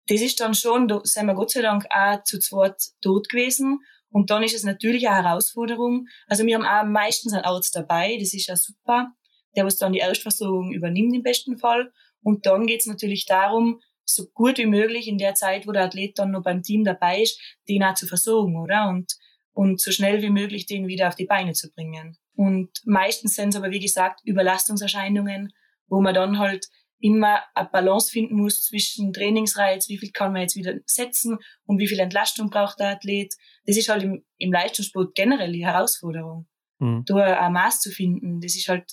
das ist dann schon, da sind wir Gott sei Dank auch zu zweit tot gewesen. Und dann ist es natürlich eine Herausforderung. Also wir haben auch meistens einen Arzt dabei, das ist ja super, der was dann die Erstversorgung übernimmt im besten Fall. Und dann geht's natürlich darum, so gut wie möglich in der Zeit, wo der Athlet dann noch beim Team dabei ist, den auch zu versorgen, oder? Und, und so schnell wie möglich den wieder auf die Beine zu bringen. Und meistens sind es aber, wie gesagt, Überlastungserscheinungen, wo man dann halt immer eine Balance finden muss zwischen Trainingsreiz, wie viel kann man jetzt wieder setzen und wie viel Entlastung braucht der Athlet. Das ist halt im, im Leistungssport generell die Herausforderung. Mhm. Da ein Maß zu finden, das ist halt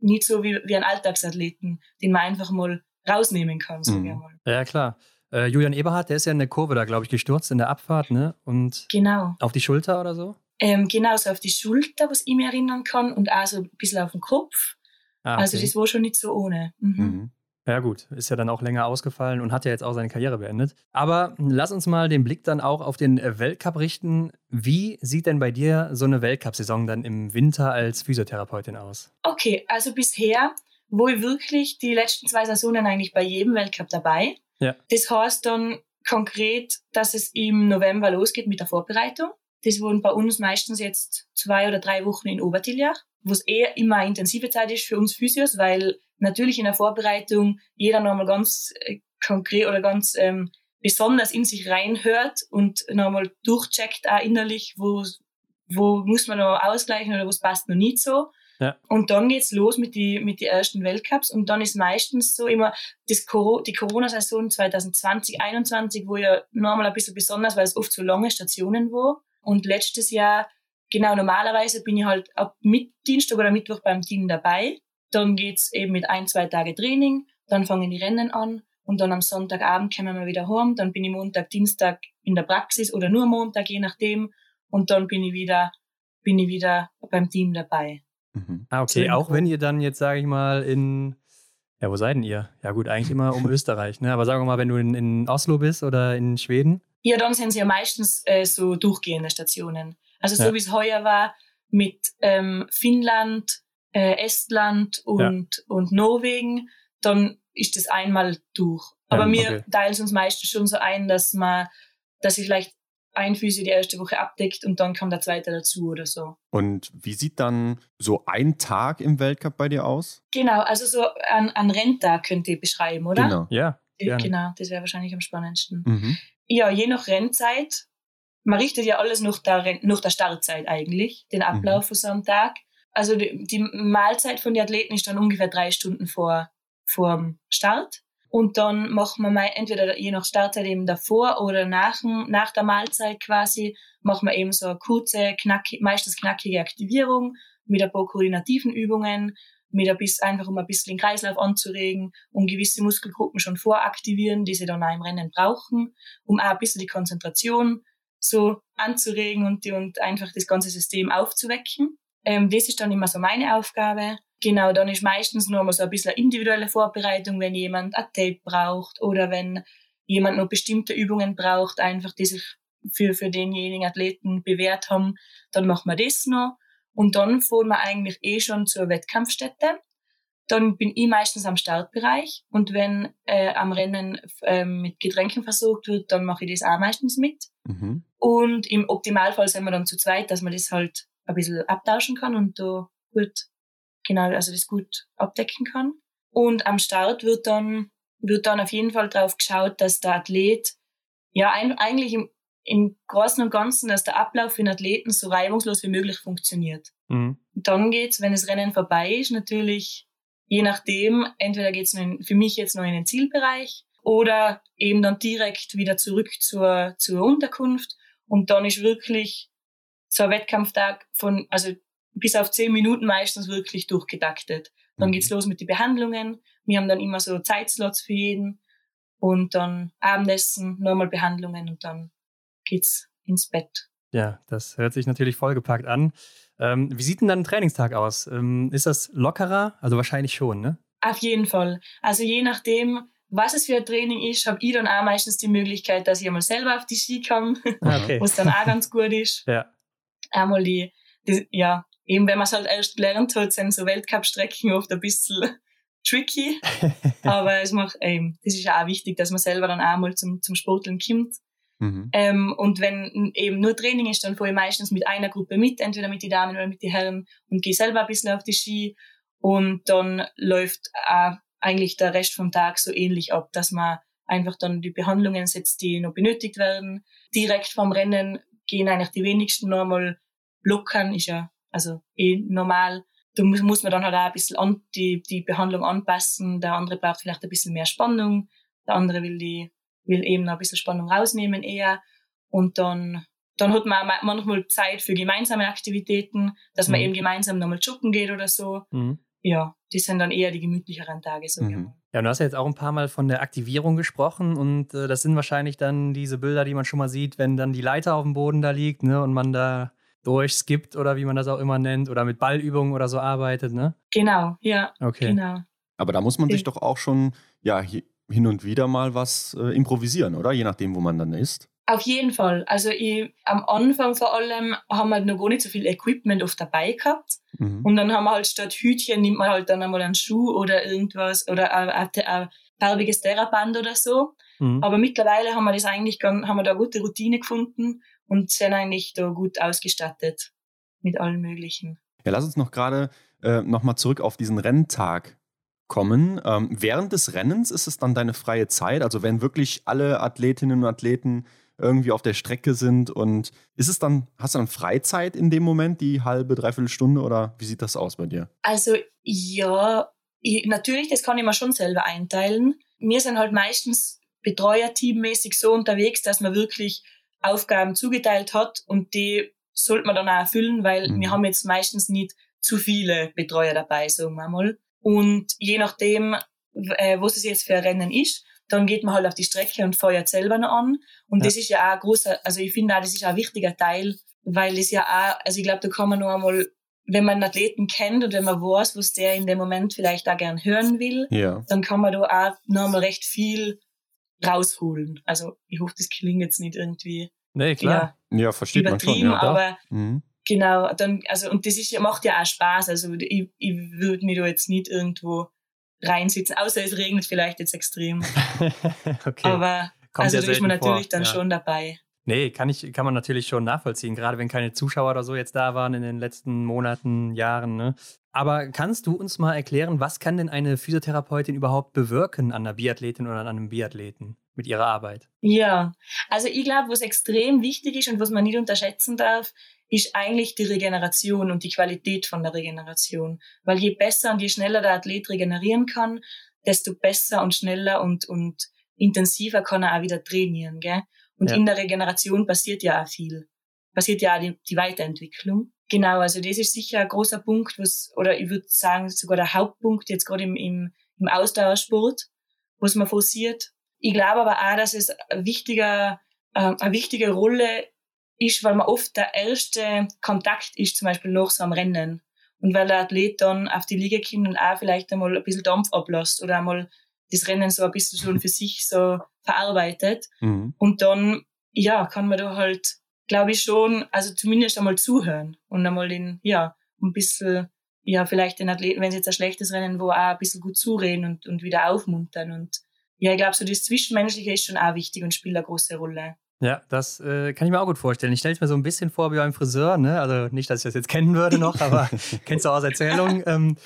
nicht so wie, wie ein Alltagsathleten, den man einfach mal rausnehmen kann, sagen mhm. wir mal. Ja, klar. Äh, Julian Eberhardt, der ist ja in der Kurve da, glaube ich, gestürzt in der Abfahrt, ne? Und genau. auf die Schulter oder so? Ähm, genau, so auf die Schulter, was ich mir erinnern kann, und auch so ein bisschen auf den Kopf. Ah, also okay. Also das war schon nicht so ohne. Mhm. Mhm. Ja gut, ist ja dann auch länger ausgefallen und hat ja jetzt auch seine Karriere beendet. Aber lass uns mal den Blick dann auch auf den Weltcup richten. Wie sieht denn bei dir so eine Weltcup-Saison dann im Winter als Physiotherapeutin aus? Okay, also bisher wo ich wirklich die letzten zwei Saisonen eigentlich bei jedem Weltcup dabei. Ja. Das heißt dann konkret, dass es im November losgeht mit der Vorbereitung. Das wurden bei uns meistens jetzt zwei oder drei Wochen in Obertiljach, wo es eher immer eine intensive Zeit ist für uns Physios, weil natürlich in der Vorbereitung jeder nochmal ganz äh, konkret oder ganz ähm, besonders in sich reinhört und nochmal durchcheckt auch innerlich, wo wo muss man noch ausgleichen oder was passt noch nicht so. Ja. Und dann geht's los mit die mit die ersten Weltcups und dann ist meistens so immer das Coro die Corona-Saison 2020, 2021, wo ja normal ein bisschen besonders, weil es oft so lange Stationen war. Und letztes Jahr, genau normalerweise bin ich halt ab mit Dienstag oder Mittwoch beim Team dabei. Dann geht's eben mit ein, zwei Tage Training, dann fangen die Rennen an und dann am Sonntagabend kommen wir wieder heim. Dann bin ich Montag, Dienstag in der Praxis oder nur Montag, je nachdem. Und dann bin ich wieder, bin ich wieder beim Team dabei. Mhm. Ah, okay. Auch wenn ihr dann jetzt, sage ich mal, in, ja, wo seid denn ihr? Ja, gut, eigentlich immer um (laughs) Österreich, ne? Aber sagen wir mal, wenn du in, in Oslo bist oder in Schweden? Ja, dann sind sie ja meistens äh, so durchgehende Stationen. Also so ja. wie es heuer war mit ähm, Finnland, äh, Estland und, ja. und Norwegen, dann ist das einmal durch. Aber ja, okay. wir teilen uns meistens schon so ein, dass man, dass ich vielleicht ein Physio die erste Woche abdeckt und dann kommt der zweite dazu oder so. Und wie sieht dann so ein Tag im Weltcup bei dir aus? Genau, also so ein, ein Renntag könnt ihr beschreiben, oder? Genau. Ja. Gerne. Genau, das wäre wahrscheinlich am spannendsten. Mhm. Ja, je nach Rennzeit. Man richtet ja alles nach der, nach der Startzeit eigentlich, den Ablauf mhm. von so einem Tag. Also die, die Mahlzeit von den Athleten ist dann ungefähr drei Stunden vor, vor dem Start. Und dann machen wir mal entweder je nach Startzeit eben davor oder nach, nach der Mahlzeit quasi, machen wir eben so eine kurze, knackig, meistens knackige Aktivierung mit ein paar koordinativen Übungen, mit ein bisschen, einfach um ein bisschen den Kreislauf anzuregen, um gewisse Muskelgruppen schon voraktivieren, die sie dann auch im Rennen brauchen, um auch ein bisschen die Konzentration so anzuregen und, die, und einfach das ganze System aufzuwecken. Ähm, das ist dann immer so meine Aufgabe. Genau, dann ist meistens nur mal so ein bisschen individuelle Vorbereitung, wenn jemand ein Tape braucht oder wenn jemand noch bestimmte Übungen braucht, einfach die sich für, für denjenigen Athleten bewährt haben, dann machen wir das noch. Und dann fahren wir eigentlich eh schon zur Wettkampfstätte. Dann bin ich meistens am Startbereich und wenn äh, am Rennen äh, mit Getränken versorgt wird, dann mache ich das auch meistens mit. Mhm. Und im Optimalfall sind wir dann zu zweit, dass man das halt ein bisschen abtauschen kann und da gut genau, also das gut abdecken kann. Und am Start wird dann, wird dann auf jeden Fall drauf geschaut, dass der Athlet, ja, ein, eigentlich im, im Großen und Ganzen, dass der Ablauf für den Athleten so reibungslos wie möglich funktioniert. Mhm. Dann geht's, wenn das Rennen vorbei ist, natürlich, je nachdem, entweder geht's in, für mich jetzt noch in den Zielbereich oder eben dann direkt wieder zurück zur, zur Unterkunft. Und dann ist wirklich so ein Wettkampftag von, also bis auf zehn Minuten meistens wirklich durchgetaktet. Dann mhm. geht's los mit den Behandlungen. Wir haben dann immer so Zeitslots für jeden und dann Abendessen, nochmal Behandlungen und dann geht's ins Bett. Ja, das hört sich natürlich vollgepackt an. Ähm, wie sieht denn dann ein Trainingstag aus? Ähm, ist das lockerer? Also wahrscheinlich schon, ne? Auf jeden Fall. Also je nachdem, was es für ein Training ist, habe ich dann auch meistens die Möglichkeit, dass ich einmal selber auf die Ski komme, ah, okay. (laughs) was dann auch ganz gut ist. (laughs) Ja. Einmal die, die ja, eben wenn man es halt erst gelernt hat, sind so Weltcup-Strecken oft ein bisschen tricky. (laughs) Aber es macht, ähm, das ist auch wichtig, dass man selber dann auch mal zum, zum Sporteln kommt. Mhm. Ähm, und wenn eben nur Training ist, dann fahre ich meistens mit einer Gruppe mit, entweder mit den Damen oder mit den Herren und gehe selber ein bisschen auf die Ski. Und dann läuft auch eigentlich der Rest vom Tag so ähnlich ab, dass man einfach dann die Behandlungen setzt, die noch benötigt werden. Direkt vom Rennen gehen eigentlich die wenigsten normal lockern, ist ja also eh normal. Da muss, muss man dann halt auch ein bisschen an, die, die Behandlung anpassen. Der andere braucht vielleicht ein bisschen mehr Spannung. Der andere will die, will eben noch ein bisschen Spannung rausnehmen eher. Und dann, dann hat man manchmal Zeit für gemeinsame Aktivitäten, dass man mhm. eben gemeinsam nochmal joggen geht oder so. Mhm. Ja, die sind dann eher die gemütlicheren Tage, so mhm. Ja, du hast ja jetzt auch ein paar Mal von der Aktivierung gesprochen und äh, das sind wahrscheinlich dann diese Bilder, die man schon mal sieht, wenn dann die Leiter auf dem Boden da liegt, ne, und man da durchskippt oder wie man das auch immer nennt oder mit Ballübungen oder so arbeitet, ne? Genau, ja. Okay. Genau. Aber da muss man sich doch auch schon ja hin und wieder mal was äh, improvisieren, oder? Je nachdem, wo man dann ist. Auf jeden Fall. Also ich, am Anfang vor allem haben wir noch gar nicht so viel Equipment oft dabei gehabt. Mhm. Und dann haben wir halt statt Hütchen nimmt man halt dann einmal einen Schuh oder irgendwas oder ein, ein, ein farbiges Terraband oder so. Mhm. Aber mittlerweile haben wir das eigentlich, haben wir da eine gute Routine gefunden und sind eigentlich da gut ausgestattet mit allem Möglichen. Ja, lass uns noch gerade äh, nochmal zurück auf diesen Renntag kommen. Ähm, während des Rennens ist es dann deine freie Zeit? Also wenn wirklich alle Athletinnen und Athleten irgendwie auf der Strecke sind. Und ist es dann, hast du dann Freizeit in dem Moment, die halbe, dreiviertel Stunde oder wie sieht das aus bei dir? Also ja, ich, natürlich, das kann ich mir schon selber einteilen. Wir sind halt meistens betreuerteammäßig so unterwegs, dass man wirklich Aufgaben zugeteilt hat und die sollte man dann auch erfüllen, weil mhm. wir haben jetzt meistens nicht zu viele Betreuer dabei, sagen wir mal. Und je nachdem, äh, was es jetzt für ein Rennen ist, dann geht man halt auf die Strecke und feuert selber noch an. Und ja. das ist ja auch ein großer, also ich finde auch, das ist auch ein wichtiger Teil, weil es ja auch, also ich glaube, da kann man nur einmal, wenn man einen Athleten kennt und wenn man weiß, was der in dem Moment vielleicht auch gern hören will, ja. dann kann man da auch noch einmal recht viel rausholen. Also ich hoffe, das klingt jetzt nicht irgendwie nee, klar. Ja, ja versteht man schon. Ja, aber mhm. genau, dann, also und das ist, macht ja auch Spaß. Also ich, ich würde mich da jetzt nicht irgendwo reinsitzen, außer es regnet vielleicht jetzt extrem. (laughs) okay. Aber Kommt also da ist man natürlich vor. dann ja. schon dabei. Nee, kann, ich, kann man natürlich schon nachvollziehen, gerade wenn keine Zuschauer oder so jetzt da waren in den letzten Monaten, Jahren. Ne? Aber kannst du uns mal erklären, was kann denn eine Physiotherapeutin überhaupt bewirken an einer Biathletin oder an einem Biathleten mit ihrer Arbeit? Ja, also ich glaube, was extrem wichtig ist und was man nicht unterschätzen darf, ist eigentlich die Regeneration und die Qualität von der Regeneration. Weil je besser und je schneller der Athlet regenerieren kann, desto besser und schneller und, und intensiver kann er auch wieder trainieren. Gell? Und ja. in der Regeneration passiert ja auch viel. Passiert ja auch die, die Weiterentwicklung. Genau, also das ist sicher ein großer Punkt, was, oder ich würde sagen, sogar der Hauptpunkt jetzt gerade im, im, im Ausdauersport, was man forciert. Ich glaube aber auch, dass es ein wichtiger, äh, eine wichtige Rolle ist, weil man oft der erste Kontakt ist, zum Beispiel nach so einem Rennen. Und weil der Athlet dann auf die Liga kommt und auch vielleicht einmal ein bisschen Dampf ablässt oder einmal das Rennen so ein bisschen schon für sich so verarbeitet. Mhm. Und dann, ja, kann man da halt, glaube ich schon, also zumindest einmal zuhören und einmal den, ja, ein bisschen, ja, vielleicht den Athleten, wenn es jetzt ein schlechtes Rennen wo auch ein bisschen gut zureden und, und wieder aufmuntern. Und ja, ich glaube, so das Zwischenmenschliche ist schon auch wichtig und spielt eine große Rolle. Ja, das äh, kann ich mir auch gut vorstellen. Ich stelle es mir so ein bisschen vor wie beim Friseur, ne? Also nicht, dass ich das jetzt kennen würde noch, aber (laughs) kennst du aus Erzählungen. Ähm,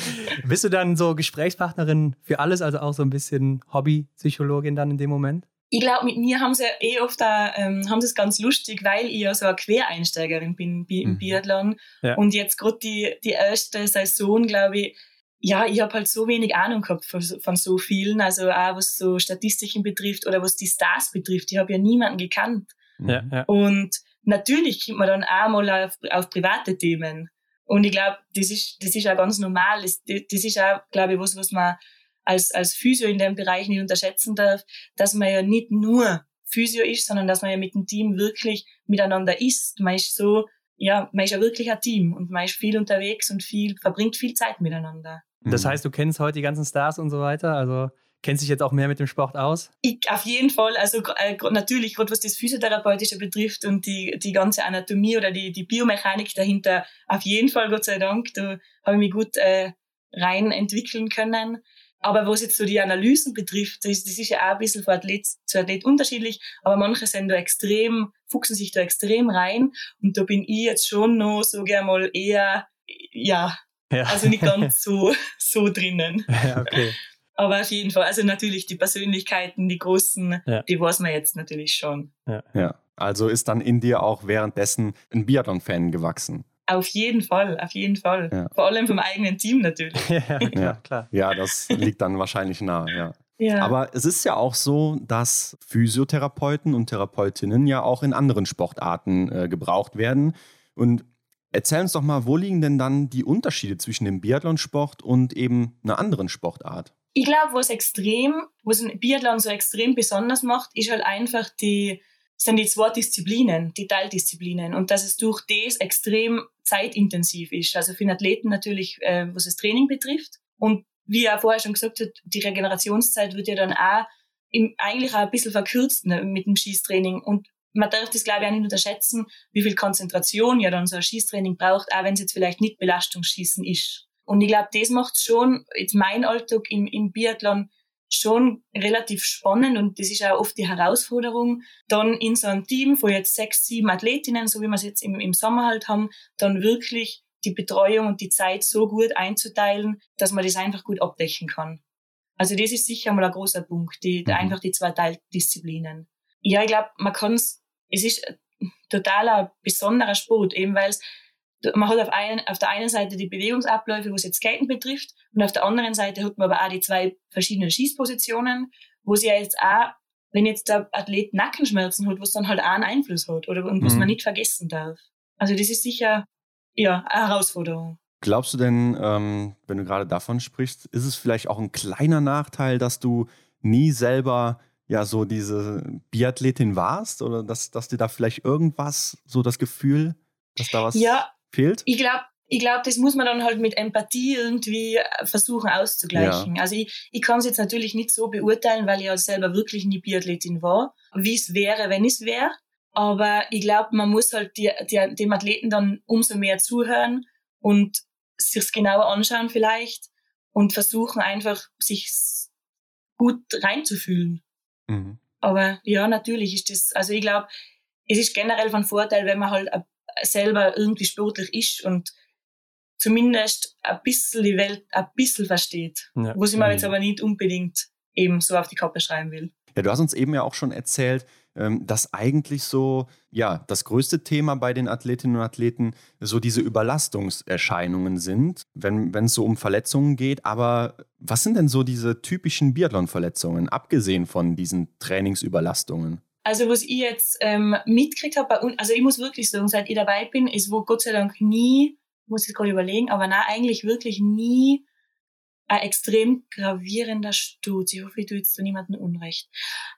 bist du dann so Gesprächspartnerin für alles, also auch so ein bisschen Hobbypsychologin dann in dem Moment? Ich glaube, mit mir haben sie eh oft auch, ähm, haben sie es ganz lustig, weil ich ja so eine Quereinsteigerin bin im mhm. Biathlon. Ja. Und jetzt gerade die, die erste Saison, glaube ich, ja, ich habe halt so wenig Ahnung gehabt von, von, so vielen, also auch was so Statistiken betrifft oder was die Stars betrifft. Ich habe ja niemanden gekannt. Ja, ja. Und natürlich kommt man dann auch mal auf, auf private Themen. Und ich glaube, das ist, das ist auch ganz normal. Das, das ist auch, glaube ich, was, was man als, als Physio in dem Bereich nicht unterschätzen darf, dass man ja nicht nur Physio ist, sondern dass man ja mit dem Team wirklich miteinander ist. Man ist so, ja, man ist ja wirklich ein Team und man ist viel unterwegs und viel, verbringt viel Zeit miteinander. Das mhm. heißt, du kennst heute die ganzen Stars und so weiter, also kennst dich jetzt auch mehr mit dem Sport aus? Ich, auf jeden Fall, also äh, natürlich, gerade was das Physiotherapeutische betrifft und die, die ganze Anatomie oder die, die Biomechanik dahinter, auf jeden Fall, Gott sei Dank, da habe ich mich gut äh, rein entwickeln können. Aber was jetzt so die Analysen betrifft, das, das ist ja auch ein bisschen von Athlet zu Athlet unterschiedlich, aber manche sind da extrem, fuchsen sich da extrem rein und da bin ich jetzt schon noch, so gerne mal, eher, ja, ja. Also nicht (laughs) ganz so, so drinnen. Ja, okay. Aber auf jeden Fall, also natürlich die Persönlichkeiten, die großen, ja. die weiß man jetzt natürlich schon. Ja. ja. Also ist dann in dir auch währenddessen ein Biathlon-Fan gewachsen? Auf jeden Fall, auf jeden Fall. Ja. Vor allem vom eigenen Team natürlich. (laughs) ja, ja, klar. Ja, das liegt dann wahrscheinlich nahe, ja. Ja. Aber es ist ja auch so, dass Physiotherapeuten und Therapeutinnen ja auch in anderen Sportarten äh, gebraucht werden. Und Erzähl uns doch mal, wo liegen denn dann die Unterschiede zwischen dem Biathlonsport und eben einer anderen Sportart? Ich glaube, was extrem, was ein Biathlon so extrem besonders macht, ist halt einfach die, sind die zwei Disziplinen, die Teildisziplinen und dass es durch das extrem zeitintensiv ist. Also für den Athleten natürlich, äh, was das Training betrifft. Und wie er vorher schon gesagt hat, die Regenerationszeit wird ja dann auch im, eigentlich auch ein bisschen verkürzt ne, mit dem Schießtraining. Und man darf das, glaube ich, auch nicht unterschätzen, wie viel Konzentration ja dann so ein Schießtraining braucht, auch wenn es jetzt vielleicht nicht Belastungsschießen ist. Und ich glaube, das macht schon, jetzt mein Alltag im, im Biathlon schon relativ spannend und das ist auch oft die Herausforderung, dann in so einem Team von jetzt sechs, sieben Athletinnen, so wie wir es jetzt im, im Sommer halt haben, dann wirklich die Betreuung und die Zeit so gut einzuteilen, dass man das einfach gut abdecken kann. Also das ist sicher mal ein großer Punkt, die, mhm. einfach die zwei Teildisziplinen. Ja, ich glaube, man kann es es ist ein besonderer Sport, eben weil es man hat auf, ein, auf der einen Seite die Bewegungsabläufe, was jetzt Skaten betrifft, und auf der anderen Seite hat man aber auch die zwei verschiedenen Schießpositionen, wo sie ja jetzt auch, wenn jetzt der Athlet Nackenschmerzen hat, was dann halt auch einen Einfluss hat oder und was mhm. man nicht vergessen darf. Also das ist sicher ja eine Herausforderung. Glaubst du denn, ähm, wenn du gerade davon sprichst, ist es vielleicht auch ein kleiner Nachteil, dass du nie selber ja so diese Biathletin warst oder dass, dass dir da vielleicht irgendwas, so das Gefühl, dass da was ja, fehlt? Ich glaube, ich glaube, das muss man dann halt mit Empathie irgendwie äh, versuchen auszugleichen. Ja. Also ich, ich kann es jetzt natürlich nicht so beurteilen, weil ich ja selber wirklich nie Biathletin war, wie es wäre, wenn es wäre. Aber ich glaube, man muss halt die, die, dem Athleten dann umso mehr zuhören und sich's genauer anschauen vielleicht und versuchen einfach, sich gut reinzufühlen. Mhm. Aber ja, natürlich ist das, also ich glaube, es ist generell von Vorteil, wenn man halt selber irgendwie sportlich ist und zumindest ein bisschen die Welt ein bisschen versteht. Ja. Wo sie mir mhm. jetzt aber nicht unbedingt eben so auf die Kappe schreiben will. Ja, du hast uns eben ja auch schon erzählt, dass eigentlich so, ja, das größte Thema bei den Athletinnen und Athleten so diese Überlastungserscheinungen sind, wenn es so um Verletzungen geht. Aber was sind denn so diese typischen Biathlon-Verletzungen, abgesehen von diesen Trainingsüberlastungen? Also was ich jetzt ähm, mitgekriegt habe, also ich muss wirklich sagen, seit ich dabei bin, ist wo Gott sei Dank nie, muss ich gerade überlegen, aber na eigentlich wirklich nie ein extrem gravierender Sturz. Ich hoffe, ich tue jetzt da niemandem Unrecht.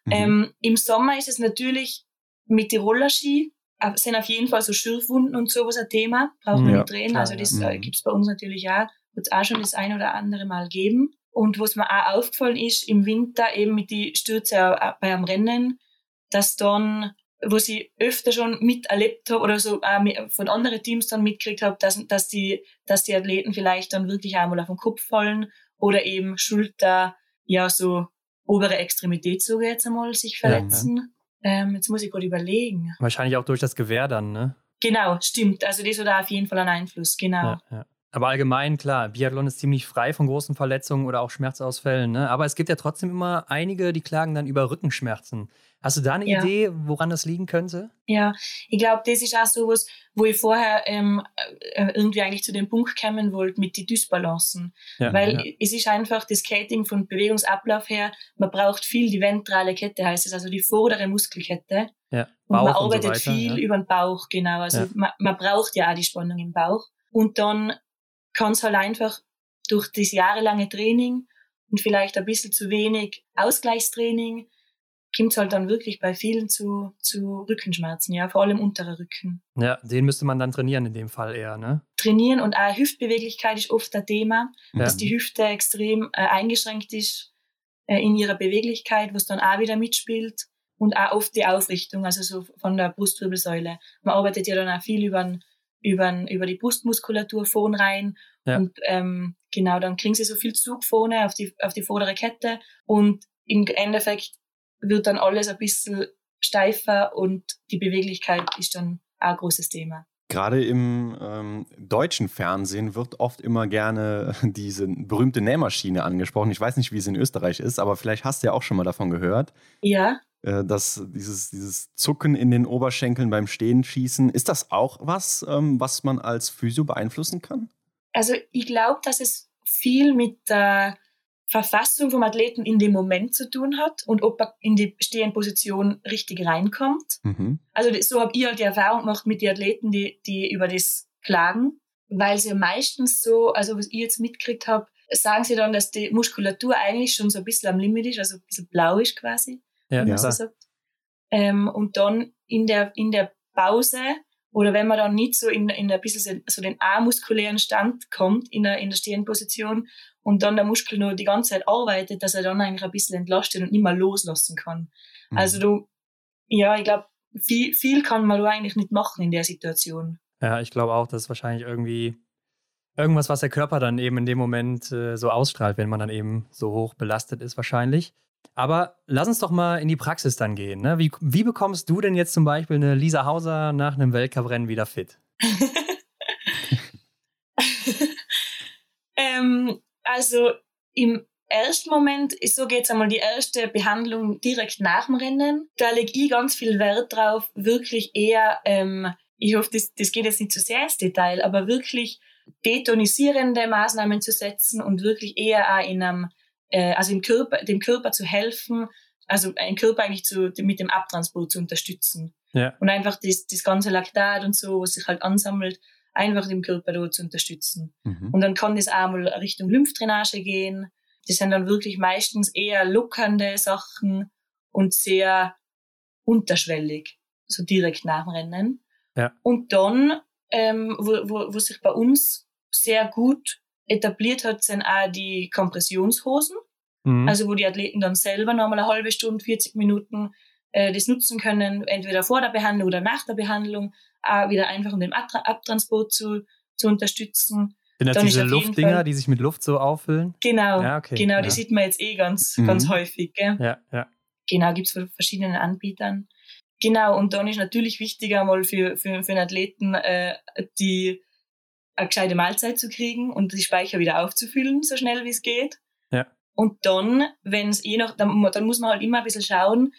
Mhm. Ähm, Im Sommer ist es natürlich mit die Rollerski, äh, sind auf jeden Fall so Schürfwunden und sowas ein Thema, braucht man ja, nicht drehen. Klar, also das ja. äh, gibt's bei uns natürlich auch, wird es auch schon das ein oder andere Mal geben. Und was mir auch aufgefallen ist, im Winter eben mit die Stürze bei einem Rennen, dass dann, wo ich öfter schon miterlebt habe oder so äh, von anderen Teams dann mitgekriegt habe, dass, dass, die, dass die Athleten vielleicht dann wirklich einmal auf den Kopf fallen oder eben Schulter, ja, so obere Extremität sogar jetzt einmal sich verletzen. Ja, ja. Ähm, jetzt muss ich gerade überlegen. Wahrscheinlich auch durch das Gewehr dann, ne? Genau, stimmt. Also das hat da auf jeden Fall einen Einfluss, genau. Ja, aber allgemein, klar, Biathlon ist ziemlich frei von großen Verletzungen oder auch Schmerzausfällen. Ne? Aber es gibt ja trotzdem immer einige, die klagen dann über Rückenschmerzen. Hast du da eine ja. Idee, woran das liegen könnte? Ja, ich glaube, das ist auch so was, wo ich vorher ähm, äh, irgendwie eigentlich zu dem Punkt kommen wollte mit den Dysbalancen. Ja, Weil ja. es ist einfach das Skating von Bewegungsablauf her, man braucht viel die ventrale Kette, heißt es, also die vordere Muskelkette. Ja, und man arbeitet und so weiter, viel über den Bauch, genau. Also man, man braucht ja auch die Spannung im Bauch. Und dann kann es halt einfach durch das jahrelange Training und vielleicht ein bisschen zu wenig Ausgleichstraining, kommt es halt dann wirklich bei vielen zu, zu Rückenschmerzen, ja, vor allem unterer Rücken. Ja, den müsste man dann trainieren in dem Fall eher, ne? Trainieren und auch Hüftbeweglichkeit ist oft ein Thema, ja. dass die Hüfte extrem äh, eingeschränkt ist äh, in ihrer Beweglichkeit, was dann auch wieder mitspielt und auch oft die Aufrichtung, also so von der Brustwirbelsäule. Man arbeitet ja dann auch viel über, über, über die Brustmuskulatur vorn rein ja. und ähm, genau, dann kriegen sie so viel Zug vorne auf die, auf die vordere Kette und im Endeffekt wird dann alles ein bisschen steifer und die Beweglichkeit ist dann auch ein großes Thema. Gerade im ähm, deutschen Fernsehen wird oft immer gerne (laughs) diese berühmte Nähmaschine angesprochen. Ich weiß nicht, wie es in Österreich ist, aber vielleicht hast du ja auch schon mal davon gehört. Ja. Äh, dass dieses, dieses Zucken in den Oberschenkeln beim Stehenschießen, ist das auch was, ähm, was man als Physio beeinflussen kann? Also ich glaube, dass es viel mit der Verfassung vom Athleten in dem Moment zu tun hat und ob er in die Stehenposition richtig reinkommt. Mhm. Also so habe ich halt die Erfahrung gemacht mit den Athleten, die, die über das klagen, weil sie meistens so, also was ich jetzt mitgekriegt habe, sagen sie dann, dass die Muskulatur eigentlich schon so ein bisschen am Limit ist, also ein bisschen blau ist quasi. Ja, ja. So sagt. Ähm, und dann in der, in der Pause oder wenn man dann nicht so in, in ein bisschen so den amuskulären Stand kommt in der, in der Stehenposition und dann der Muskel nur die ganze Zeit arbeitet, dass er dann eigentlich ein bisschen entlastet und nicht mehr loslassen kann. Mhm. Also du, ja, ich glaube, viel, viel kann man da eigentlich nicht machen in der Situation. Ja, ich glaube auch, das ist wahrscheinlich irgendwie irgendwas, was der Körper dann eben in dem Moment äh, so ausstrahlt, wenn man dann eben so hoch belastet ist, wahrscheinlich. Aber lass uns doch mal in die Praxis dann gehen. Ne? Wie, wie bekommst du denn jetzt zum Beispiel eine Lisa Hauser nach einem Weltcuprennen wieder fit? (laughs) ähm, also im, ersten Moment, so geht's einmal die erste Behandlung direkt nach dem Rennen. Da lege ich ganz viel Wert drauf, wirklich eher, ähm, ich hoffe, das, das geht jetzt nicht zu sehr ins Detail, aber wirklich detonisierende Maßnahmen zu setzen und wirklich eher auch in einem, äh, also im Körper, dem Körper zu helfen, also den Körper eigentlich zu, mit dem Abtransport zu unterstützen. Ja. Und einfach das, das ganze Laktat und so, was sich halt ansammelt, einfach dem Körper da zu unterstützen. Mhm. Und dann kann das auch mal Richtung Lymphdrainage gehen. Das sind dann wirklich meistens eher lockernde Sachen und sehr unterschwellig, so direkt nach dem Rennen. Ja. Und dann, ähm, wo, wo, wo sich bei uns sehr gut etabliert hat, sind auch die Kompressionshosen. Mhm. Also wo die Athleten dann selber nochmal eine halbe Stunde, 40 Minuten äh, das nutzen können, entweder vor der Behandlung oder nach der Behandlung, auch wieder einfach um den Abtransport zu, zu unterstützen. Sind das dann diese Luftdinger, die sich mit Luft so auffüllen? Genau, ja, okay, genau, ja. die sieht man jetzt eh ganz, mhm. ganz häufig. Gell? Ja, ja. Genau, gibt's von verschiedenen Anbietern. Genau, und dann ist natürlich wichtiger mal für, für, für einen Athleten, äh, die eine gescheite Mahlzeit zu kriegen und die Speicher wieder aufzufüllen, so schnell wie es geht. Ja. Und dann, wenn es eh noch, dann, dann muss man halt immer ein bisschen schauen,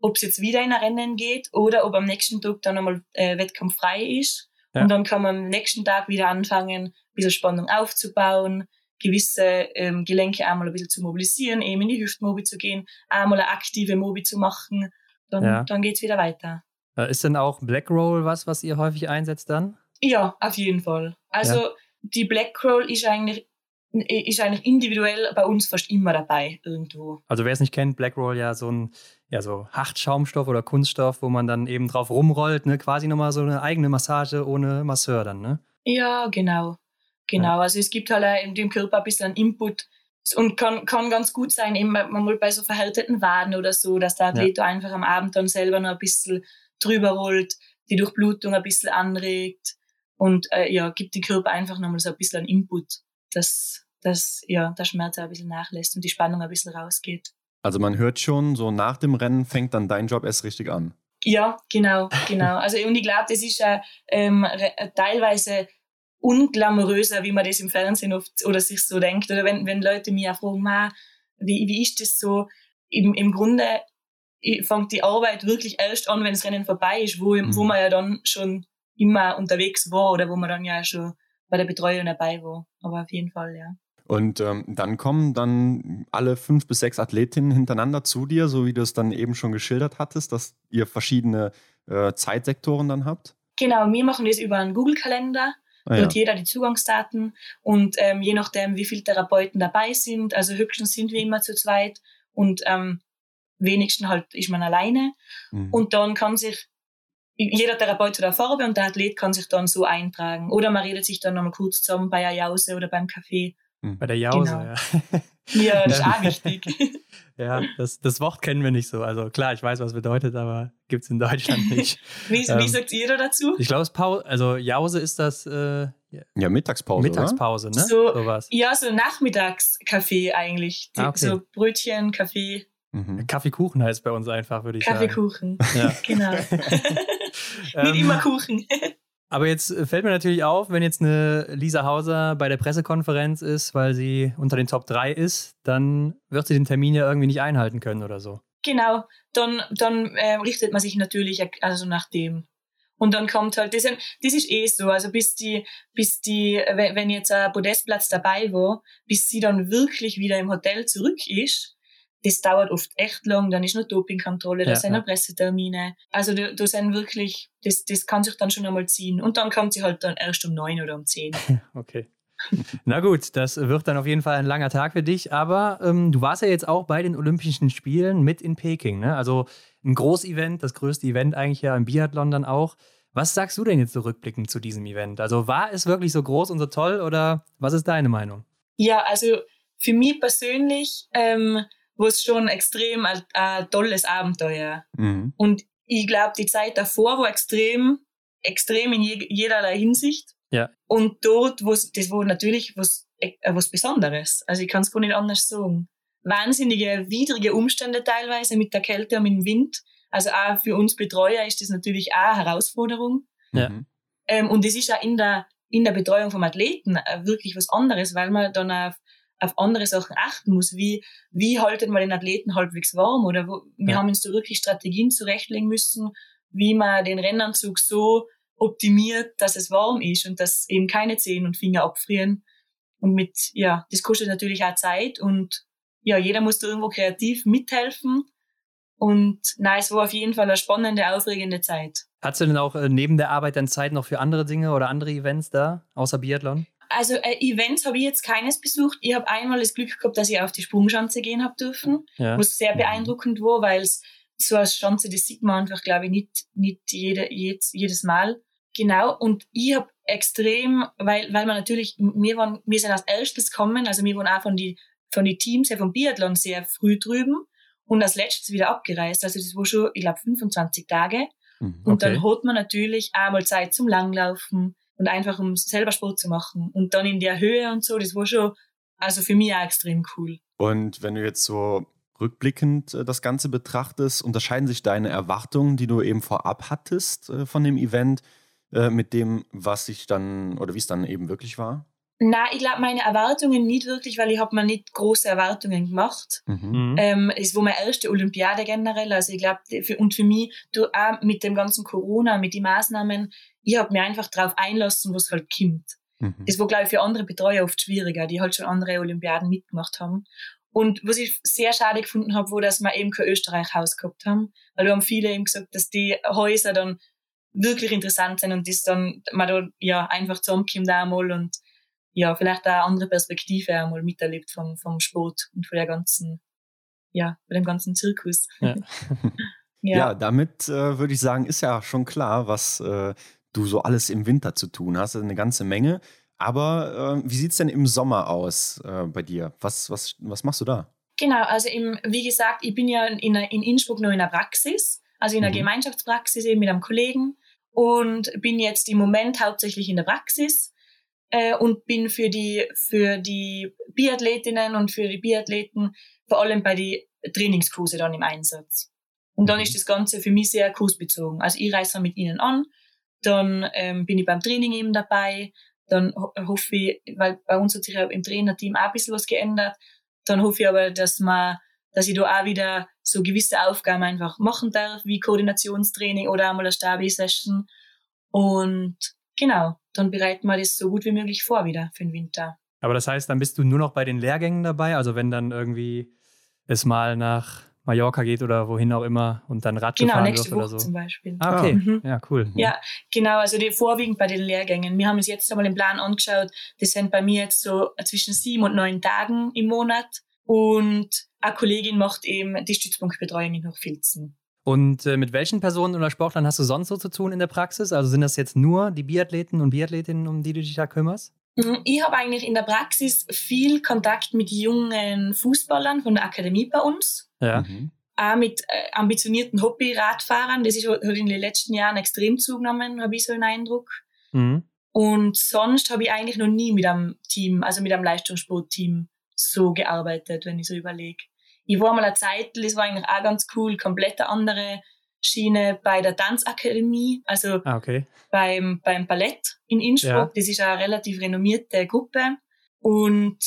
ob es jetzt wieder in ein Rennen geht oder ob am nächsten Tag dann einmal äh, Wettkampf frei ist. Ja. Und dann kann man am nächsten Tag wieder anfangen, ein bisschen Spannung aufzubauen, gewisse ähm, Gelenke einmal ein bisschen zu mobilisieren, eben in die Hüftmobi zu gehen, einmal eine aktive Mobi zu machen. Dann, ja. dann geht's wieder weiter. Äh, ist denn auch Black Roll was, was ihr häufig einsetzt dann? Ja, auf jeden Fall. Also ja. die Black Roll ist eigentlich ist eigentlich individuell bei uns fast immer dabei irgendwo. Also wer es nicht kennt, Black Roll ja so ein ja so Hartschaumstoff oder Kunststoff, wo man dann eben drauf rumrollt, ne, quasi nochmal so eine eigene Massage ohne Masseur dann, ne? Ja, genau. Genau, ja. also es gibt halt in dem Körper ein bisschen Input und kann, kann ganz gut sein, eben mal bei so verhärteten Waden oder so, dass der Athlet ja. einfach am Abend dann selber noch ein bisschen drüber rollt, die Durchblutung ein bisschen anregt und äh, ja, gibt dem Körper einfach nochmal so ein bisschen Input dass, dass ja, der Schmerz ein bisschen nachlässt und die Spannung ein bisschen rausgeht. Also man hört schon, so nach dem Rennen fängt dann dein Job erst richtig an. Ja, genau, genau. (laughs) Also und ich glaube, das ist ja ähm, teilweise unglamouröser, wie man das im Fernsehen oft oder sich so denkt. Oder wenn, wenn Leute mich auch fragen, Ma, wie, wie ist das so? Im, im Grunde fängt die Arbeit wirklich erst an, wenn das Rennen vorbei ist, wo, mhm. wo man ja dann schon immer unterwegs war oder wo man dann ja schon bei der Betreuung dabei war. Aber auf jeden Fall, ja. Und ähm, dann kommen dann alle fünf bis sechs Athletinnen hintereinander zu dir, so wie du es dann eben schon geschildert hattest, dass ihr verschiedene äh, Zeitsektoren dann habt? Genau, wir machen das über einen Google-Kalender. Ah, ja. jeder die Zugangsdaten und ähm, je nachdem, wie viele Therapeuten dabei sind, also höchstens sind wir immer zu zweit und ähm, wenigstens halt ist man alleine. Mhm. Und dann kann sich jeder Therapeut zu der Farbe und der Athlet kann sich dann so eintragen. Oder man redet sich dann nochmal kurz zusammen bei der Jause oder beim Kaffee. Hm. Bei der Jause, genau. ja. Ja, (laughs) das ist auch wichtig. (laughs) Ja, das, das Wort kennen wir nicht so. Also klar, ich weiß, was es bedeutet, aber gibt es in Deutschland (laughs) nicht. wie, ähm, wie sagt ihr da dazu? Ich glaube, Pause, also Jause ist das äh, ja Mittagspause. Mittagspause, oder? ne? So, so Ja, so Nachmittagskaffee eigentlich. Die, ah, okay. So Brötchen, Kaffee. Mhm. Kaffeekuchen heißt bei uns einfach, würde ich Kaffeekuchen. sagen. Kaffeekuchen, ja. genau. Nicht immer ähm, Kuchen. Aber jetzt äh, fällt mir natürlich auf, wenn jetzt eine Lisa Hauser bei der Pressekonferenz ist, weil sie unter den Top 3 ist, dann wird sie den Termin ja irgendwie nicht einhalten können oder so. Genau, dann, dann äh, richtet man sich natürlich also nach dem. Und dann kommt halt, das, das ist eh so, also bis die, bis die, wenn jetzt ein Podestplatz dabei war, bis sie dann wirklich wieder im Hotel zurück ist, das dauert oft echt lang, dann ist noch Dopingkontrolle, da ja, sind noch Pressetermine. Also da, da sind wirklich, das, das kann sich dann schon einmal ziehen. Und dann kommt sie halt dann erst um neun oder um zehn. (laughs) okay. Na gut, das wird dann auf jeden Fall ein langer Tag für dich. Aber ähm, du warst ja jetzt auch bei den Olympischen Spielen mit in Peking. Ne? Also ein Großevent, das größte Event eigentlich ja im Biathlon dann auch. Was sagst du denn jetzt zurückblickend zu diesem Event? Also war es wirklich so groß und so toll oder was ist deine Meinung? Ja, also für mich persönlich ähm, wo es schon extrem ein, ein tolles Abenteuer. Mhm. Und ich glaube, die Zeit davor war extrem, extrem in je, jederlei Hinsicht. Ja. Und dort, wo das war natürlich was, äh, was Besonderes. Also ich kann es gar nicht anders sagen. Wahnsinnige, widrige Umstände teilweise mit der Kälte und mit dem Wind. Also auch für uns Betreuer ist das natürlich auch eine Herausforderung. Ja. Ähm, und es ist auch in der, in der Betreuung vom Athleten äh, wirklich was anderes, weil man dann auf auf andere Sachen achten muss. Wie, wie haltet man den Athleten halbwegs warm? Oder wo, wir ja. haben uns da wirklich Strategien zurechtlegen müssen, wie man den Rennanzug so optimiert, dass es warm ist und dass eben keine Zehen und Finger abfrieren. Und mit, ja, das kostet natürlich auch Zeit und ja, jeder muss da irgendwo kreativ mithelfen. Und na, es war auf jeden Fall eine spannende, aufregende Zeit. Hast du denn auch äh, neben der Arbeit dann Zeit noch für andere Dinge oder andere Events da, außer Biathlon? Also äh, Events habe ich jetzt keines besucht. Ich habe einmal das Glück gehabt, dass ich auf die Sprungschanze gehen habe dürfen, ja. was sehr mhm. beeindruckend war, weil es so eine Schanze, das sieht man einfach, glaube ich, nicht, nicht jede, jedes, jedes Mal. Genau. Und ich habe extrem, weil, weil man natürlich, wir waren, wir sind als erstes gekommen, also wir waren auch von die, von die Teams, ja vom Biathlon sehr früh drüben und als letztes wieder abgereist. Also das war schon, ich glaube, 25 Tage. Mhm, okay. Und dann hat man natürlich einmal Zeit zum Langlaufen, und einfach um selber Sport zu machen. Und dann in der Höhe und so, das war schon, also für mich auch extrem cool. Und wenn du jetzt so rückblickend äh, das Ganze betrachtest, unterscheiden sich deine Erwartungen, die du eben vorab hattest äh, von dem Event, äh, mit dem, was sich dann oder wie es dann eben wirklich war? Na, ich glaube, meine Erwartungen nicht wirklich, weil ich habe mir nicht große Erwartungen gemacht. Mhm. mhm. Ähm, es war meine erste Olympiade generell. Also ich glaube, und für mich, du auch mit dem ganzen Corona, mit den Maßnahmen, ich habe mir einfach darauf einlassen, was halt kommt. Mhm. Das war, glaube ich, für andere Betreuer oft schwieriger, die halt schon andere Olympiaden mitgemacht haben. Und was ich sehr schade gefunden habe, war, dass wir eben kein Österreich-Haus gehabt haben. Weil da haben viele eben gesagt, dass die Häuser dann wirklich interessant sind und das dann man da ja einfach zusammenkommt einmal und ja, vielleicht auch eine andere Perspektive einmal miterlebt vom, vom Sport und von der ganzen, ja, von dem ganzen Zirkus. Ja, (laughs) ja. ja damit äh, würde ich sagen, ist ja schon klar, was äh, du so alles im Winter zu tun hast. Eine ganze Menge. Aber äh, wie sieht es denn im Sommer aus äh, bei dir? Was, was, was machst du da? Genau, also im, wie gesagt, ich bin ja in, in Innsbruck nur in der Praxis, also in der mhm. Gemeinschaftspraxis eben mit einem Kollegen und bin jetzt im Moment hauptsächlich in der Praxis äh, und bin für die, für die Biathletinnen und für die Biathleten vor allem bei die Trainingskurse dann im Einsatz. Und dann mhm. ist das Ganze für mich sehr kursbezogen. Also ich reise mit ihnen an, dann ähm, bin ich beim Training eben dabei, dann ho hoffe ich, weil bei uns hat sich ja im Trainerteam auch ein bisschen was geändert, dann hoffe ich aber, dass man, dass ich da auch wieder so gewisse Aufgaben einfach machen darf, wie Koordinationstraining oder einmal eine Stabi-Session. Und genau, dann bereiten wir das so gut wie möglich vor wieder für den Winter. Aber das heißt, dann bist du nur noch bei den Lehrgängen dabei? Also wenn dann irgendwie es mal nach Mallorca geht oder wohin auch immer und dann Rad genau, fahren nächste Woche oder so. zum Beispiel. Ah, okay. Mhm. Ja, cool. Ja, genau. Also die, vorwiegend bei den Lehrgängen. Wir haben uns jetzt einmal den Plan angeschaut. Das sind bei mir jetzt so zwischen sieben und neun Tagen im Monat. Und eine Kollegin macht eben die Stützpunktbetreuung in Hochfilzen. Und äh, mit welchen Personen oder Sportlern hast du sonst so zu tun in der Praxis? Also sind das jetzt nur die Biathleten und Biathletinnen, um die du dich da kümmerst? Mhm, ich habe eigentlich in der Praxis viel Kontakt mit jungen Fußballern von der Akademie bei uns. Ja. Mhm. Auch mit äh, ambitionierten Hobby-Radfahrern. Das ist, hat in den letzten Jahren extrem zugenommen, habe ich so einen Eindruck. Mhm. Und sonst habe ich eigentlich noch nie mit einem Team, also mit einem Leistungssportteam so gearbeitet, wenn ich so überlege. Ich war mal eine Zeit, das war eigentlich auch ganz cool, komplett eine andere Schiene bei der Tanzakademie, also ah, okay. beim, beim Ballett in Innsbruck. Ja. Das ist eine relativ renommierte Gruppe und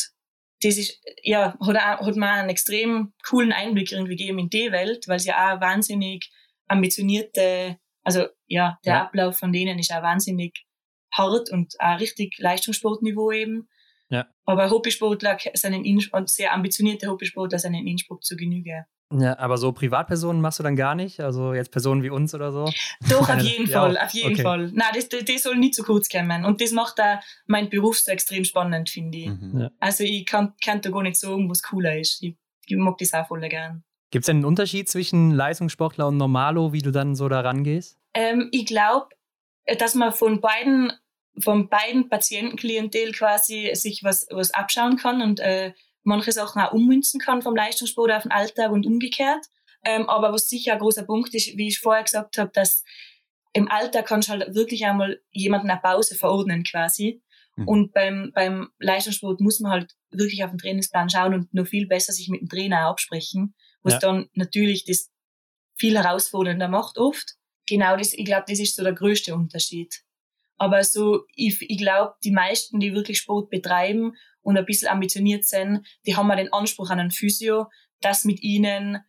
das ist, ja, hat, auch, hat mir einen extrem coolen Einblick irgendwie gegeben in die Welt, weil sie auch wahnsinnig ambitionierte, also ja, der ja. Ablauf von denen ist auch wahnsinnig hart und auch richtig Leistungssportniveau eben. Ja. Aber Hobbysportler Innsbruck, und sehr ambitionierte Hobbysportler sind in Innsbruck zu Genüge. Ja, aber so Privatpersonen machst du dann gar nicht? Also jetzt Personen wie uns oder so? Doch, (laughs) auf jeden ja, Fall, auf jeden okay. Fall. Nein, das, das soll nicht zu kurz kommen. Und das macht auch mein Beruf so extrem spannend, finde ich. Mhm. Ja. Also ich kann, kann da gar nicht sagen, was cooler ist. Ich, ich mag das auch voll gern. Gibt es einen Unterschied zwischen Leistungssportler und Normalo, wie du dann so da rangehst? Ähm, ich glaube, dass man von beiden von beiden Patientenklientel quasi sich was, was abschauen kann und äh, manche Sachen auch ummünzen kann vom Leistungssport auf den Alltag und umgekehrt. Ähm, aber was sicher ein großer Punkt ist, wie ich vorher gesagt habe, dass im Alltag kannst du halt wirklich einmal jemanden eine Pause verordnen quasi. Mhm. Und beim, beim Leistungssport muss man halt wirklich auf den Trainingsplan schauen und noch viel besser sich mit dem Trainer absprechen, was ja. dann natürlich das viel herausfordernder macht oft. Genau das, ich glaube, das ist so der größte Unterschied. Aber so, ich, ich glaube, die meisten, die wirklich Sport betreiben und ein bisschen ambitioniert sind, die haben mal den Anspruch an einen Physio, dass mit ihnen,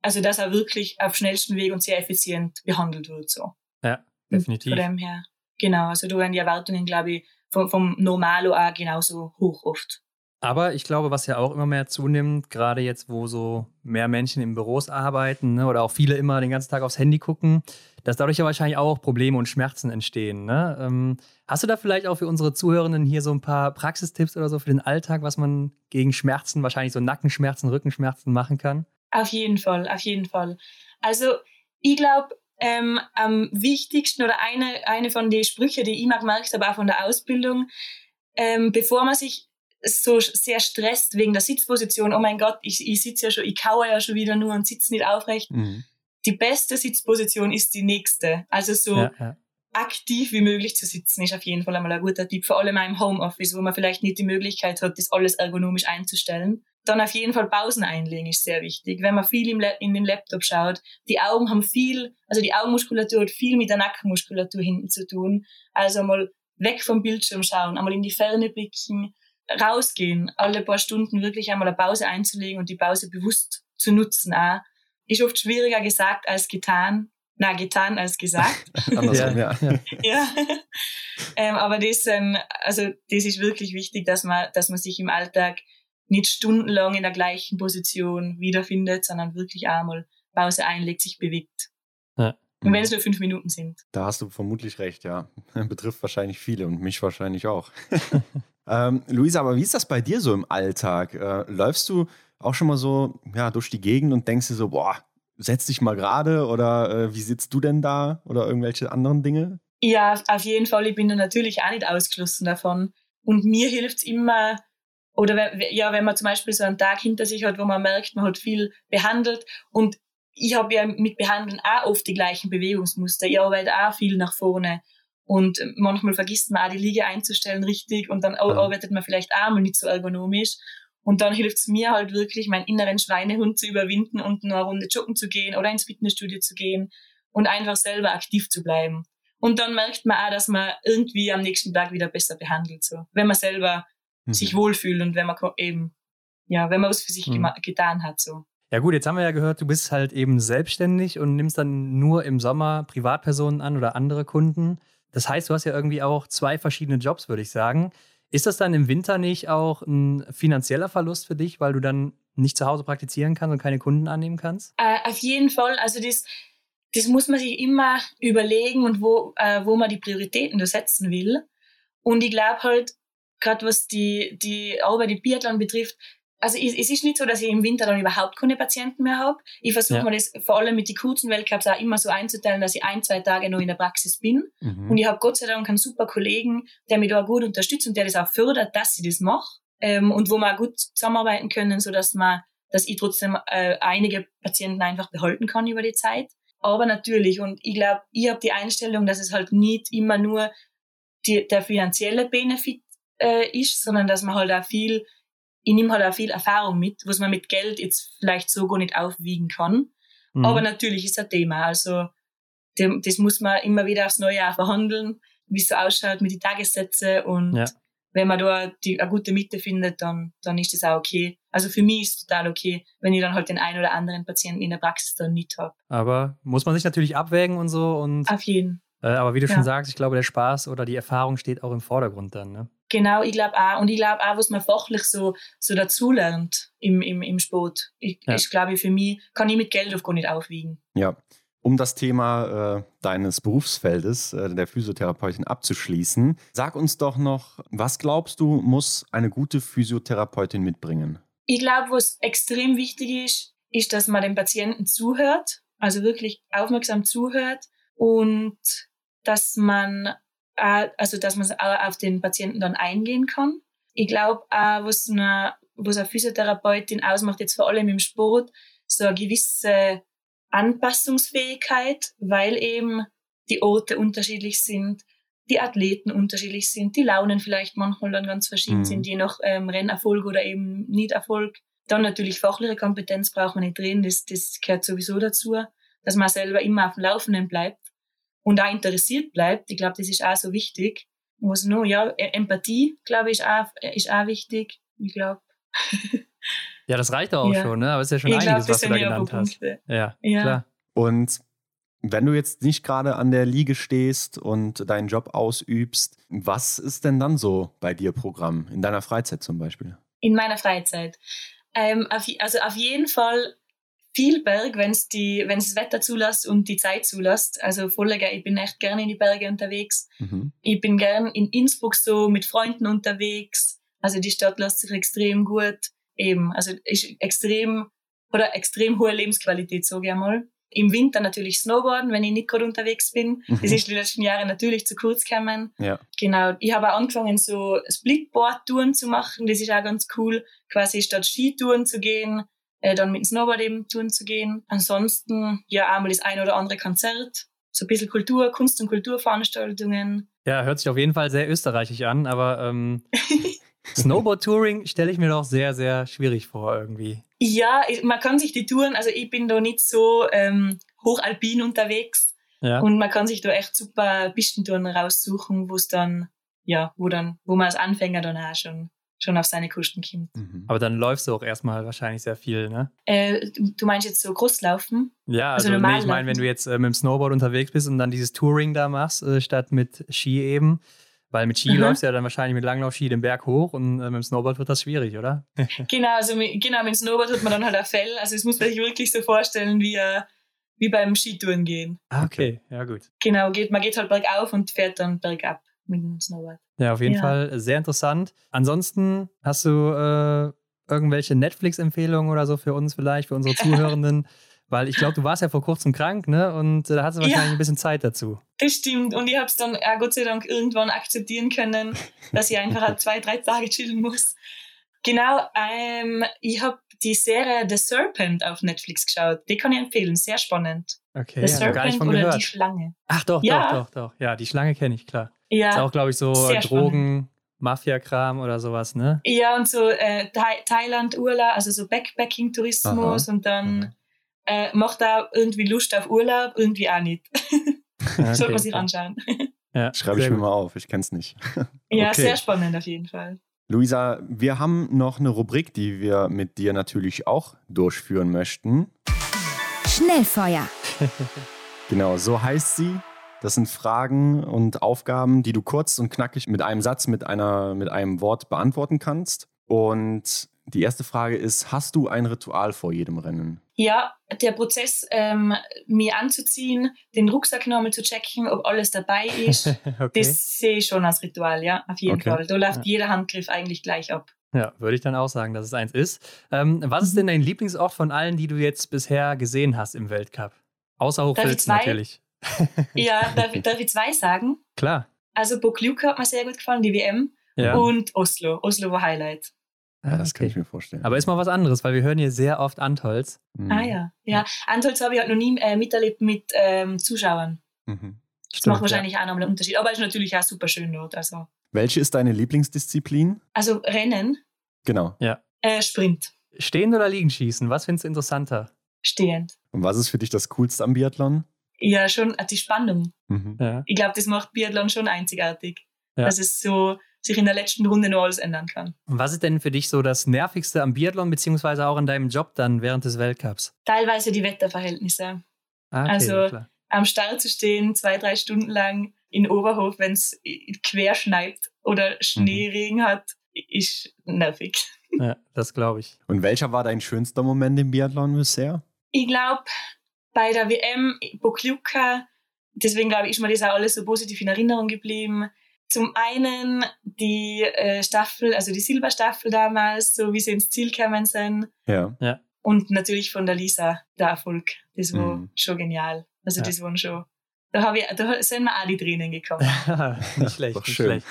also dass er wirklich auf schnellsten Weg und sehr effizient behandelt wird. So. Ja, definitiv. Von dem her, genau, also da werden die Erwartungen, glaube ich, vom, vom Normalo auch genauso hoch oft. Aber ich glaube, was ja auch immer mehr zunimmt, gerade jetzt, wo so mehr Menschen in Büros arbeiten ne, oder auch viele immer den ganzen Tag aufs Handy gucken, dass dadurch ja wahrscheinlich auch Probleme und Schmerzen entstehen. Ne? Ähm, hast du da vielleicht auch für unsere Zuhörenden hier so ein paar Praxistipps oder so für den Alltag, was man gegen Schmerzen, wahrscheinlich so Nackenschmerzen, Rückenschmerzen machen kann? Auf jeden Fall, auf jeden Fall. Also ich glaube, ähm, am wichtigsten oder eine, eine von den Sprüchen, die ich immer gemerkt habe, auch von der Ausbildung, ähm, bevor man sich so sehr stresst wegen der Sitzposition, oh mein Gott, ich, ich sitze ja schon, ich kaue ja schon wieder nur und sitze nicht aufrecht. Mhm. Die beste Sitzposition ist die nächste. Also so ja, ja. aktiv wie möglich zu sitzen ist auf jeden Fall einmal ein guter Tipp, vor allem im Homeoffice, wo man vielleicht nicht die Möglichkeit hat, das alles ergonomisch einzustellen. Dann auf jeden Fall Pausen einlegen ist sehr wichtig. Wenn man viel im in den Laptop schaut, die Augen haben viel, also die Augenmuskulatur hat viel mit der Nackenmuskulatur hinten zu tun. Also mal weg vom Bildschirm schauen, einmal in die Ferne blicken, rausgehen, alle paar Stunden wirklich einmal eine Pause einzulegen und die Pause bewusst zu nutzen. Auch. Ist oft schwieriger gesagt als getan. Na, getan als gesagt. (laughs) Andersrum, ja. ja. ja. (laughs) ähm, aber das, ähm, also, das ist wirklich wichtig, dass man, dass man sich im Alltag nicht stundenlang in der gleichen Position wiederfindet, sondern wirklich einmal Pause einlegt, sich bewegt. Ja. Und wenn es nur fünf Minuten sind. Da hast du vermutlich recht, ja. (laughs) Betrifft wahrscheinlich viele und mich wahrscheinlich auch. Ähm, Luisa, aber wie ist das bei dir so im Alltag? Äh, läufst du auch schon mal so ja, durch die Gegend und denkst dir so, boah, setz dich mal gerade oder äh, wie sitzt du denn da oder irgendwelche anderen Dinge? Ja, auf jeden Fall. Ich bin da natürlich auch nicht ausgeschlossen davon. Und mir hilft es immer, oder wenn, ja, wenn man zum Beispiel so einen Tag hinter sich hat, wo man merkt, man hat viel behandelt und ich habe ja mit Behandeln auch oft die gleichen Bewegungsmuster. Ich arbeite auch viel nach vorne. Und manchmal vergisst man auch die Liege einzustellen richtig und dann ja. arbeitet man vielleicht auch mal nicht so ergonomisch. Und dann hilft es mir halt wirklich, meinen inneren Schweinehund zu überwinden und eine Runde joggen zu gehen oder ins Fitnessstudio zu gehen und einfach selber aktiv zu bleiben. Und dann merkt man auch, dass man irgendwie am nächsten Tag wieder besser behandelt, so. Wenn man selber mhm. sich wohlfühlt und wenn man eben, ja, wenn man was für sich mhm. getan hat, so. Ja gut, jetzt haben wir ja gehört, du bist halt eben selbstständig und nimmst dann nur im Sommer Privatpersonen an oder andere Kunden. Das heißt, du hast ja irgendwie auch zwei verschiedene Jobs, würde ich sagen. Ist das dann im Winter nicht auch ein finanzieller Verlust für dich, weil du dann nicht zu Hause praktizieren kannst und keine Kunden annehmen kannst? Äh, auf jeden Fall. Also das, das muss man sich immer überlegen und wo, äh, wo man die Prioritäten da setzen will. Und ich glaube halt, gerade was die, die Arbeit im Biathlon betrifft, also es ist nicht so, dass ich im Winter dann überhaupt keine Patienten mehr habe. Ich versuche ja. mir das vor allem mit den kurzen Weltcups auch immer so einzuteilen, dass ich ein, zwei Tage noch in der Praxis bin. Mhm. Und ich habe Gott sei Dank einen super Kollegen, der mich da gut unterstützt und der das auch fördert, dass ich das mache. Ähm, und wo wir gut zusammenarbeiten können, so dass man, dass ich trotzdem äh, einige Patienten einfach behalten kann über die Zeit. Aber natürlich, und ich glaube, ich habe die Einstellung, dass es halt nicht immer nur die, der finanzielle Benefit äh, ist, sondern dass man halt auch viel ich nehme halt auch viel Erfahrung mit, was man mit Geld jetzt vielleicht so gar nicht aufwiegen kann. Mhm. Aber natürlich ist ein Thema. Also das muss man immer wieder aufs neue Jahr verhandeln, wie es so ausschaut mit den Tagessätzen und ja. wenn man da die, eine gute Mitte findet, dann, dann ist das auch okay. Also für mich ist es total okay, wenn ich dann halt den einen oder anderen Patienten in der Praxis dann nicht habe. Aber muss man sich natürlich abwägen und so und. Auf jeden. Äh, aber wie du ja. schon sagst, ich glaube, der Spaß oder die Erfahrung steht auch im Vordergrund dann. Ne? Genau, ich glaube auch. Und ich glaube auch, was man fachlich so, so dazulernt im, im, im Sport. Ich, ja. ich glaube, für mich kann ich mit Geld auf gar nicht aufwiegen. Ja. Um das Thema äh, deines Berufsfeldes, äh, der Physiotherapeutin, abzuschließen, sag uns doch noch, was glaubst du, muss eine gute Physiotherapeutin mitbringen? Ich glaube, was extrem wichtig ist, ist, dass man dem Patienten zuhört, also wirklich aufmerksam zuhört und dass man also dass man auf den Patienten dann eingehen kann. Ich glaube auch, was eine, was eine Physiotherapeutin ausmacht, jetzt vor allem im Sport, so eine gewisse Anpassungsfähigkeit, weil eben die Orte unterschiedlich sind, die Athleten unterschiedlich sind, die Launen vielleicht manchmal dann ganz verschieden mhm. sind, je nach ähm, Rennerfolg oder eben Nicht-Erfolg. Dann natürlich fachliche Kompetenz braucht man nicht reden, das, das gehört sowieso dazu, dass man selber immer auf dem Laufenden bleibt und da interessiert bleibt. Ich glaube, das ist auch so wichtig, Was noch? Ja, e-, Empathie, glaube ich, ist auch, ist auch wichtig. Ich glaube. (laughs) ja, das reicht auch ja. schon, ne? Aber es ist ja schon ich einiges, glaub, was du da genannt hast. Ja, ja, klar. Und wenn du jetzt nicht gerade an der Liege stehst und deinen Job ausübst, was ist denn dann so bei dir Programm? In deiner Freizeit zum Beispiel? In meiner Freizeit. Ähm, auf, also auf jeden Fall viel Berg, wenn es das Wetter zulässt und die Zeit zulässt. Also voll geil. Ich bin echt gerne in die Berge unterwegs. Mhm. Ich bin gern in Innsbruck so mit Freunden unterwegs. Also die Stadt lässt sich extrem gut eben. Also ist extrem oder extrem hohe Lebensqualität, sage ich einmal. Im Winter natürlich Snowboarden, wenn ich nicht gerade unterwegs bin. Mhm. Das ist die letzten Jahre natürlich zu kurz gekommen. Ja. Genau. Ich habe auch angefangen, so Splitboard-Touren zu machen. Das ist auch ganz cool. Quasi statt Skitouren zu gehen, äh, dann mit dem Snowboard eben Touren zu gehen. Ansonsten, ja, einmal das ein oder andere Konzert. So ein bisschen Kultur, Kunst- und Kulturveranstaltungen. Ja, hört sich auf jeden Fall sehr österreichisch an, aber ähm, (laughs) Snowboard-Touring stelle ich mir doch sehr, sehr schwierig vor irgendwie. Ja, man kann sich die Touren, also ich bin da nicht so ähm, hochalpin unterwegs ja. und man kann sich da echt super Pistentouren raussuchen, wo es dann, ja, wo dann, wo man als Anfänger dann auch schon schon auf seine Kosten kommt. Mhm. Aber dann läufst du auch erstmal wahrscheinlich sehr viel, ne? Äh, du meinst jetzt so Großlaufen? Ja, also, also nee, ich meine, wenn du jetzt äh, mit dem Snowboard unterwegs bist und dann dieses Touring da machst, äh, statt mit Ski eben, weil mit Ski mhm. läufst du ja dann wahrscheinlich mit Langlaufski den Berg hoch und äh, mit dem Snowboard wird das schwierig, oder? (laughs) (laughs) genau, also mit, genau, mit dem Snowboard hat man dann halt ein Fell. Also es muss man sich wirklich so vorstellen, wie, äh, wie beim Skitouren gehen. Ah, okay, ja gut. Genau, geht, man geht halt bergauf und fährt dann bergab mit dem Snowboard. Ja, auf jeden ja. Fall sehr interessant. Ansonsten hast du äh, irgendwelche Netflix-Empfehlungen oder so für uns vielleicht, für unsere (laughs) Zuhörenden? Weil ich glaube, du warst ja vor kurzem krank, ne? Und äh, da hast du wahrscheinlich ja, ein bisschen Zeit dazu. Das stimmt. Und ich habe es dann, ja, Gott sei Dank, irgendwann akzeptieren können, dass ich einfach halt zwei, drei Tage chillen muss. Genau, ähm, ich habe die Serie The Serpent auf Netflix geschaut. Die kann ich empfehlen, sehr spannend. Okay, The ja, Serpent gar nicht von oder gehört. die Schlange. Ach doch, ja. doch, doch, doch. Ja, die Schlange kenne ich, klar. Ja. Ist auch, glaube ich, so Drogen, Mafia-Kram oder sowas, ne? Ja, und so äh, Thailand-Urlaub, also so Backpacking-Tourismus und dann äh, macht da irgendwie Lust auf Urlaub, irgendwie auch nicht. (laughs) okay, Sollte man sich anschauen. (laughs) Ja, Schreibe ich mir mal auf, ich kenne es nicht. (laughs) ja, okay. sehr spannend auf jeden Fall. Luisa, wir haben noch eine Rubrik, die wir mit dir natürlich auch durchführen möchten. Schnellfeuer. genau, so heißt sie. Das sind Fragen und Aufgaben, die du kurz und knackig mit einem Satz, mit, einer, mit einem Wort beantworten kannst. Und die erste Frage ist, hast du ein Ritual vor jedem Rennen? Ja, der Prozess, ähm, mir anzuziehen, den Rucksack nochmal zu checken, ob alles dabei (laughs) ist, okay. das sehe ich schon als Ritual, ja, auf jeden okay. Fall. Da läuft ja. jeder Handgriff eigentlich gleich ab. Ja, würde ich dann auch sagen, dass es eins ist. Ähm, was ist denn dein Lieblingsort von allen, die du jetzt bisher gesehen hast im Weltcup? Außer Hochfilz natürlich. (laughs) ja, darf, darf, ich zwei sagen? Klar. Also Bokluka hat mir sehr gut gefallen, die WM. Ja. Und Oslo. Oslo war Highlight. Ja, das okay. kann ich mir vorstellen. Aber ist mal was anderes, weil wir hören hier sehr oft Antholz. Mhm. Ah ja. Ja, Antholz habe ich halt noch nie äh, miterlebt mit ähm, Zuschauern. Mhm. Das macht wahrscheinlich ja. auch nochmal einen Unterschied. Aber es ist natürlich auch super schön dort. Also. Welche ist deine Lieblingsdisziplin? Also Rennen. Genau. Ja. Äh, Sprint. Stehen oder liegen schießen? Was findest du interessanter? Stehend. Und was ist für dich das Coolste am Biathlon? Ja, schon äh, die Spannung. Mhm. Ja. Ich glaube, das macht Biathlon schon einzigartig. Ja. Dass es so sich in der letzten Runde noch alles ändern kann. Und was ist denn für dich so das Nervigste am Biathlon, beziehungsweise auch an deinem Job dann während des Weltcups? Teilweise die Wetterverhältnisse. Ah, okay, also klar. am Start zu stehen, zwei, drei Stunden lang in Oberhof, wenn es quer schneit oder Schneeregen mhm. hat, ist nervig. Ja, das glaube ich. Und welcher war dein schönster Moment im Biathlon bisher? Ich glaube, bei der WM Bokluka, deswegen glaube ich, ist mir das auch alles so positiv in Erinnerung geblieben. Zum einen die äh, Staffel, also die Silberstaffel damals, so wie sie ins Ziel gekommen sind. Ja. ja. Und natürlich von der Lisa der Erfolg. Das war mhm. schon genial. Also ja. das waren schon. Da, ich, da sind mir auch die Tränen gekommen. (laughs) nicht schlecht, nicht schlecht.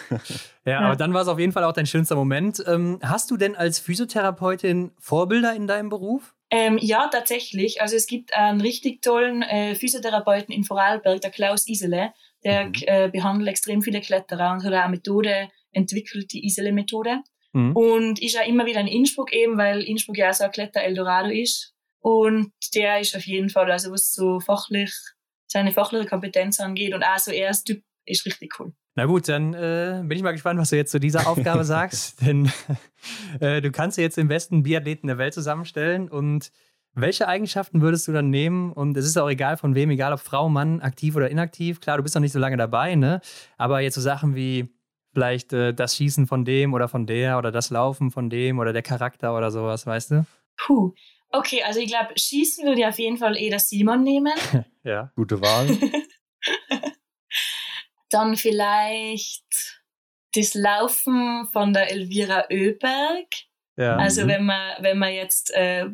Ja, ja, aber dann war es auf jeden Fall auch dein schönster Moment. Ähm, hast du denn als Physiotherapeutin Vorbilder in deinem Beruf? Ähm, ja, tatsächlich. Also es gibt einen richtig tollen äh, Physiotherapeuten in Vorarlberg, der Klaus Isele. Der mhm. äh, behandelt extrem viele Kletterer und hat auch eine Methode entwickelt, die Isele-Methode. Mhm. Und ist ja immer wieder in Innsbruck eben, weil Innsbruck ja so ein Kletter-Eldorado ist. Und der ist auf jeden Fall, also was so fachlich, seine fachliche Kompetenz angeht und auch so er als Typ, ist richtig cool. Na gut, dann äh, bin ich mal gespannt, was du jetzt zu dieser Aufgabe (laughs) sagst. Denn äh, du kannst ja jetzt den besten Biathleten der Welt zusammenstellen. Und welche Eigenschaften würdest du dann nehmen? Und es ist auch egal von wem, egal ob Frau, Mann, aktiv oder inaktiv. Klar, du bist noch nicht so lange dabei, ne? Aber jetzt so Sachen wie vielleicht äh, das Schießen von dem oder von der oder das Laufen von dem oder der Charakter oder sowas, weißt du? Puh. Okay, also ich glaube, Schießen würde ich auf jeden Fall eh das Simon nehmen. (laughs) ja. Gute Wahl. (laughs) Dann vielleicht das Laufen von der Elvira Öberg. Ja. Also mhm. wenn man, wenn man jetzt äh,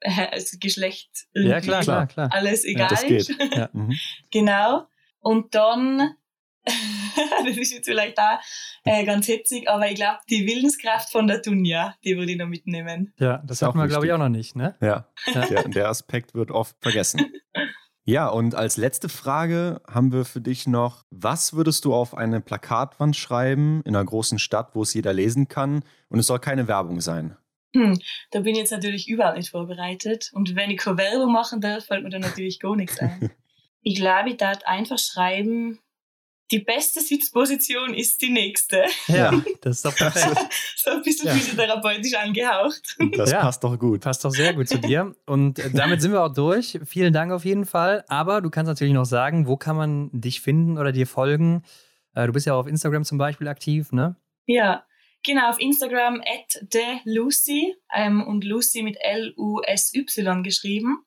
also Geschlecht ja, klar, klar, klar. alles egal ja, ist. (laughs) Ja. Mhm. genau. Und dann, (laughs) das ist jetzt vielleicht da äh, ganz hitzig, aber ich glaube, die Willenskraft von der Dunja, die würde ich noch mitnehmen. Ja, das hat man, glaube ich, auch noch nicht, ne? Ja, ja. Der, der Aspekt wird oft vergessen. (laughs) Ja, und als letzte Frage haben wir für dich noch, was würdest du auf eine Plakatwand schreiben in einer großen Stadt, wo es jeder lesen kann und es soll keine Werbung sein? Hm, da bin ich jetzt natürlich überhaupt nicht vorbereitet. Und wenn ich keine Werbung machen darf, fällt mir da natürlich gar nichts ein. (laughs) ich glaube, ich darf einfach schreiben, die beste Sitzposition ist die nächste. Ja, das ist doch perfekt. (laughs) so ein bisschen ja. physiotherapeutisch angehaucht. Das ja, passt doch gut. Passt doch sehr gut zu dir. Und äh, damit sind wir auch durch. Vielen Dank auf jeden Fall. Aber du kannst natürlich noch sagen, wo kann man dich finden oder dir folgen? Äh, du bist ja auch auf Instagram zum Beispiel aktiv, ne? Ja, genau, auf Instagram at Lucy ähm, und Lucy mit L-U-S-Y geschrieben.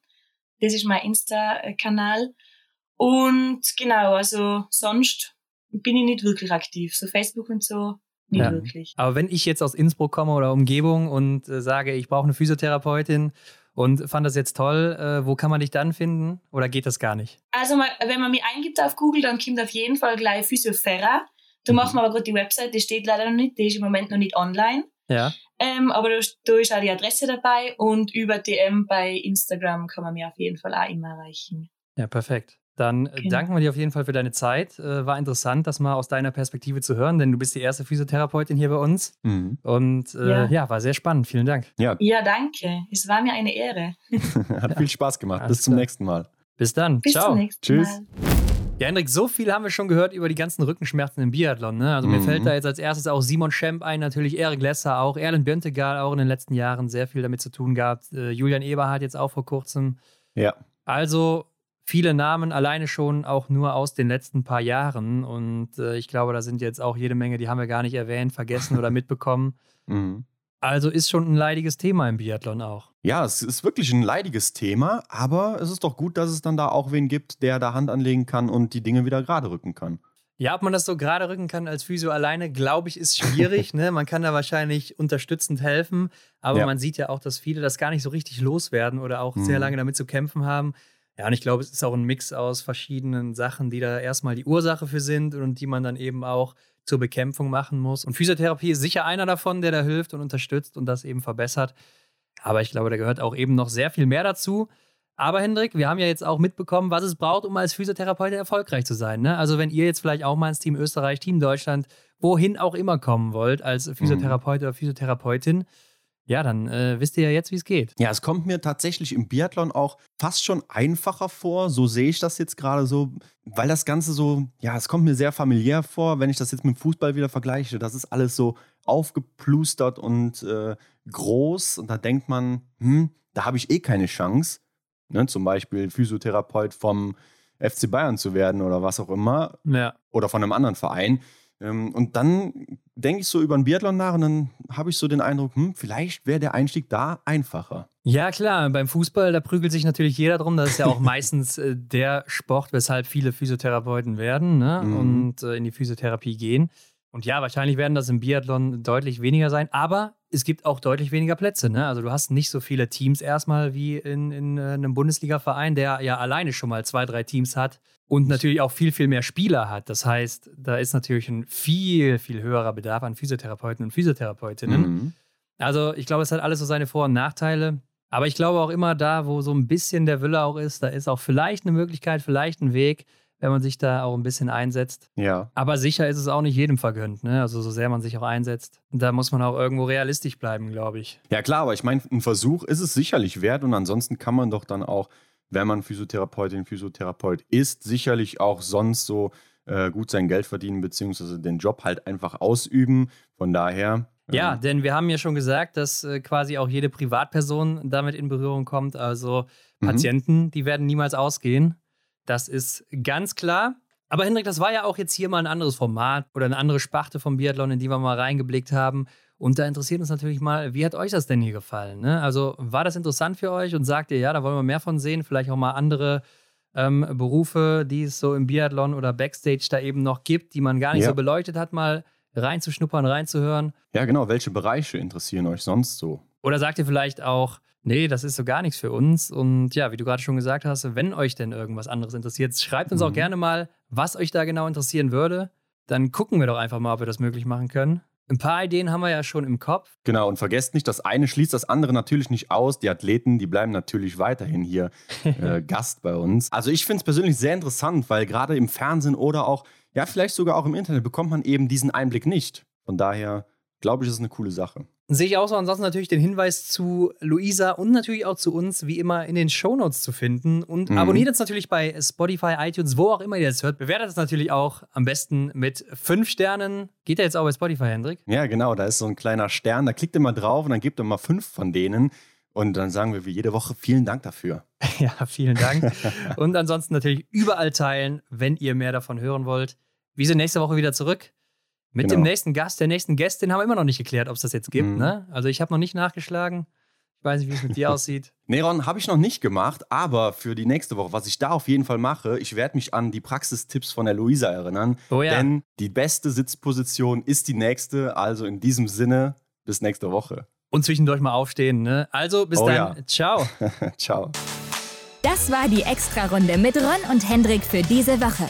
Das ist mein Insta-Kanal. Und genau, also sonst bin ich nicht wirklich aktiv. So Facebook und so nicht ja. wirklich. Aber wenn ich jetzt aus Innsbruck komme oder Umgebung und äh, sage, ich brauche eine Physiotherapeutin und fand das jetzt toll, äh, wo kann man dich dann finden? Oder geht das gar nicht? Also, wenn man mich eingibt auf Google, dann kommt auf jeden Fall gleich Physioferra. Da mhm. machen wir aber gerade die Website, die steht leider noch nicht, die ist im Moment noch nicht online. Ja. Ähm, aber da, da ist auch die Adresse dabei und über DM bei Instagram kann man mir auf jeden Fall auch immer erreichen. Ja, perfekt. Dann okay. Äh, danken wir dir auf jeden Fall für deine Zeit. Äh, war interessant, das mal aus deiner Perspektive zu hören, denn du bist die erste Physiotherapeutin hier bei uns. Mhm. Und äh, ja. ja. war sehr spannend. Vielen Dank. Ja, ja danke. Es war mir eine Ehre. (laughs) Hat viel Spaß gemacht. Alles Bis zum klar. nächsten Mal. Bis dann. Bis Ciao. Zum nächsten Tschüss. Mal. Ja, Hendrik, so viel haben wir schon gehört über die ganzen Rückenschmerzen im Biathlon. Ne? Also mhm. mir fällt da jetzt als erstes auch Simon Schemp ein, natürlich Erik Lesser auch, Erlen Björntegal auch in den letzten Jahren sehr viel damit zu tun gehabt. Äh, Julian Eberhardt jetzt auch vor kurzem. Ja. Also viele Namen alleine schon auch nur aus den letzten paar Jahren. Und äh, ich glaube, da sind jetzt auch jede Menge, die haben wir gar nicht erwähnt, vergessen oder (laughs) mitbekommen. Mhm. Also ist schon ein leidiges Thema im Biathlon auch. Ja, es ist wirklich ein leidiges Thema, aber es ist doch gut, dass es dann da auch wen gibt, der da Hand anlegen kann und die Dinge wieder gerade rücken kann. Ja, ob man das so gerade rücken kann als Physio alleine, glaube ich, ist schwierig. (laughs) ne? Man kann da wahrscheinlich unterstützend helfen, aber ja. man sieht ja auch, dass viele das gar nicht so richtig loswerden oder auch mhm. sehr lange damit zu kämpfen haben. Ja, und ich glaube, es ist auch ein Mix aus verschiedenen Sachen, die da erstmal die Ursache für sind und die man dann eben auch zur Bekämpfung machen muss. Und Physiotherapie ist sicher einer davon, der da hilft und unterstützt und das eben verbessert. Aber ich glaube, da gehört auch eben noch sehr viel mehr dazu. Aber Hendrik, wir haben ja jetzt auch mitbekommen, was es braucht, um als Physiotherapeut erfolgreich zu sein. Ne? Also wenn ihr jetzt vielleicht auch mal ins Team Österreich, Team Deutschland, wohin auch immer kommen wollt als Physiotherapeut mhm. oder Physiotherapeutin, ja, dann äh, wisst ihr ja jetzt, wie es geht. Ja, es kommt mir tatsächlich im Biathlon auch fast schon einfacher vor. So sehe ich das jetzt gerade so, weil das Ganze so, ja, es kommt mir sehr familiär vor, wenn ich das jetzt mit dem Fußball wieder vergleiche. Das ist alles so aufgeplustert und äh, groß. Und da denkt man, hm, da habe ich eh keine Chance. Ne? Zum Beispiel Physiotherapeut vom FC Bayern zu werden oder was auch immer. Ja. Oder von einem anderen Verein. Ähm, und dann denke ich so über einen Biathlon nach und dann habe ich so den Eindruck, hm, vielleicht wäre der Einstieg da einfacher. Ja, klar, beim Fußball, da prügelt sich natürlich jeder drum. Das ist ja auch (laughs) meistens äh, der Sport, weshalb viele Physiotherapeuten werden ne? Mhm. und äh, in die Physiotherapie gehen. Und ja, wahrscheinlich werden das im Biathlon deutlich weniger sein, aber es gibt auch deutlich weniger Plätze. Ne? Also du hast nicht so viele Teams erstmal wie in, in äh, einem Bundesliga-Verein, der ja alleine schon mal zwei, drei Teams hat und natürlich auch viel, viel mehr Spieler hat. Das heißt, da ist natürlich ein viel, viel höherer Bedarf an Physiotherapeuten und Physiotherapeutinnen. Mhm. Also ich glaube, es hat alles so seine Vor- und Nachteile. Aber ich glaube auch immer da, wo so ein bisschen der Wille auch ist, da ist auch vielleicht eine Möglichkeit, vielleicht ein Weg, wenn man sich da auch ein bisschen einsetzt. Ja. Aber sicher ist es auch nicht jedem vergönnt, ne? Also so sehr man sich auch einsetzt. Da muss man auch irgendwo realistisch bleiben, glaube ich. Ja klar, aber ich meine, ein Versuch ist es sicherlich wert und ansonsten kann man doch dann auch, wenn man Physiotherapeutin, Physiotherapeut ist, sicherlich auch sonst so äh, gut sein Geld verdienen, beziehungsweise den Job halt einfach ausüben. Von daher. Ähm, ja, denn wir haben ja schon gesagt, dass äh, quasi auch jede Privatperson damit in Berührung kommt. Also mhm. Patienten, mhm. die werden niemals ausgehen. Das ist ganz klar. Aber Hendrik, das war ja auch jetzt hier mal ein anderes Format oder eine andere Sparte vom Biathlon, in die wir mal reingeblickt haben. Und da interessiert uns natürlich mal, wie hat euch das denn hier gefallen? Ne? Also war das interessant für euch und sagt ihr, ja, da wollen wir mehr von sehen, vielleicht auch mal andere ähm, Berufe, die es so im Biathlon oder Backstage da eben noch gibt, die man gar nicht ja. so beleuchtet hat, mal reinzuschnuppern, reinzuhören? Ja, genau. Welche Bereiche interessieren euch sonst so? Oder sagt ihr vielleicht auch, nee, das ist so gar nichts für uns. Und ja, wie du gerade schon gesagt hast, wenn euch denn irgendwas anderes interessiert, schreibt uns mhm. auch gerne mal, was euch da genau interessieren würde. Dann gucken wir doch einfach mal, ob wir das möglich machen können. Ein paar Ideen haben wir ja schon im Kopf. Genau, und vergesst nicht, das eine schließt das andere natürlich nicht aus. Die Athleten, die bleiben natürlich weiterhin hier (laughs) äh, Gast bei uns. Also ich finde es persönlich sehr interessant, weil gerade im Fernsehen oder auch, ja, vielleicht sogar auch im Internet bekommt man eben diesen Einblick nicht. Von daher glaube ich, ist eine coole Sache. Sehe ich auch so. Ansonsten natürlich den Hinweis zu Luisa und natürlich auch zu uns, wie immer, in den Shownotes zu finden. Und mhm. abonniert uns natürlich bei Spotify, iTunes, wo auch immer ihr das hört. Bewertet es natürlich auch am besten mit fünf Sternen. Geht der jetzt auch bei Spotify, Hendrik? Ja, genau. Da ist so ein kleiner Stern. Da klickt ihr mal drauf und dann gebt ihr mal fünf von denen. Und dann sagen wir wie jede Woche vielen Dank dafür. (laughs) ja, vielen Dank. (laughs) und ansonsten natürlich überall teilen, wenn ihr mehr davon hören wollt. Wir sind nächste Woche wieder zurück. Mit genau. dem nächsten Gast, der nächsten Gästin haben wir immer noch nicht geklärt, ob es das jetzt gibt. Mhm. Ne? Also ich habe noch nicht nachgeschlagen. Ich weiß nicht, wie es mit dir (laughs) aussieht. Neron habe ich noch nicht gemacht, aber für die nächste Woche, was ich da auf jeden Fall mache, ich werde mich an die Praxistipps von der Luisa erinnern. Oh ja. Denn die beste Sitzposition ist die nächste. Also in diesem Sinne, bis nächste Woche. Und zwischendurch mal aufstehen. Ne? Also bis oh dann. Ja. Ciao. (laughs) Ciao. Das war die Extra-Runde mit Ron und Hendrik für diese Woche.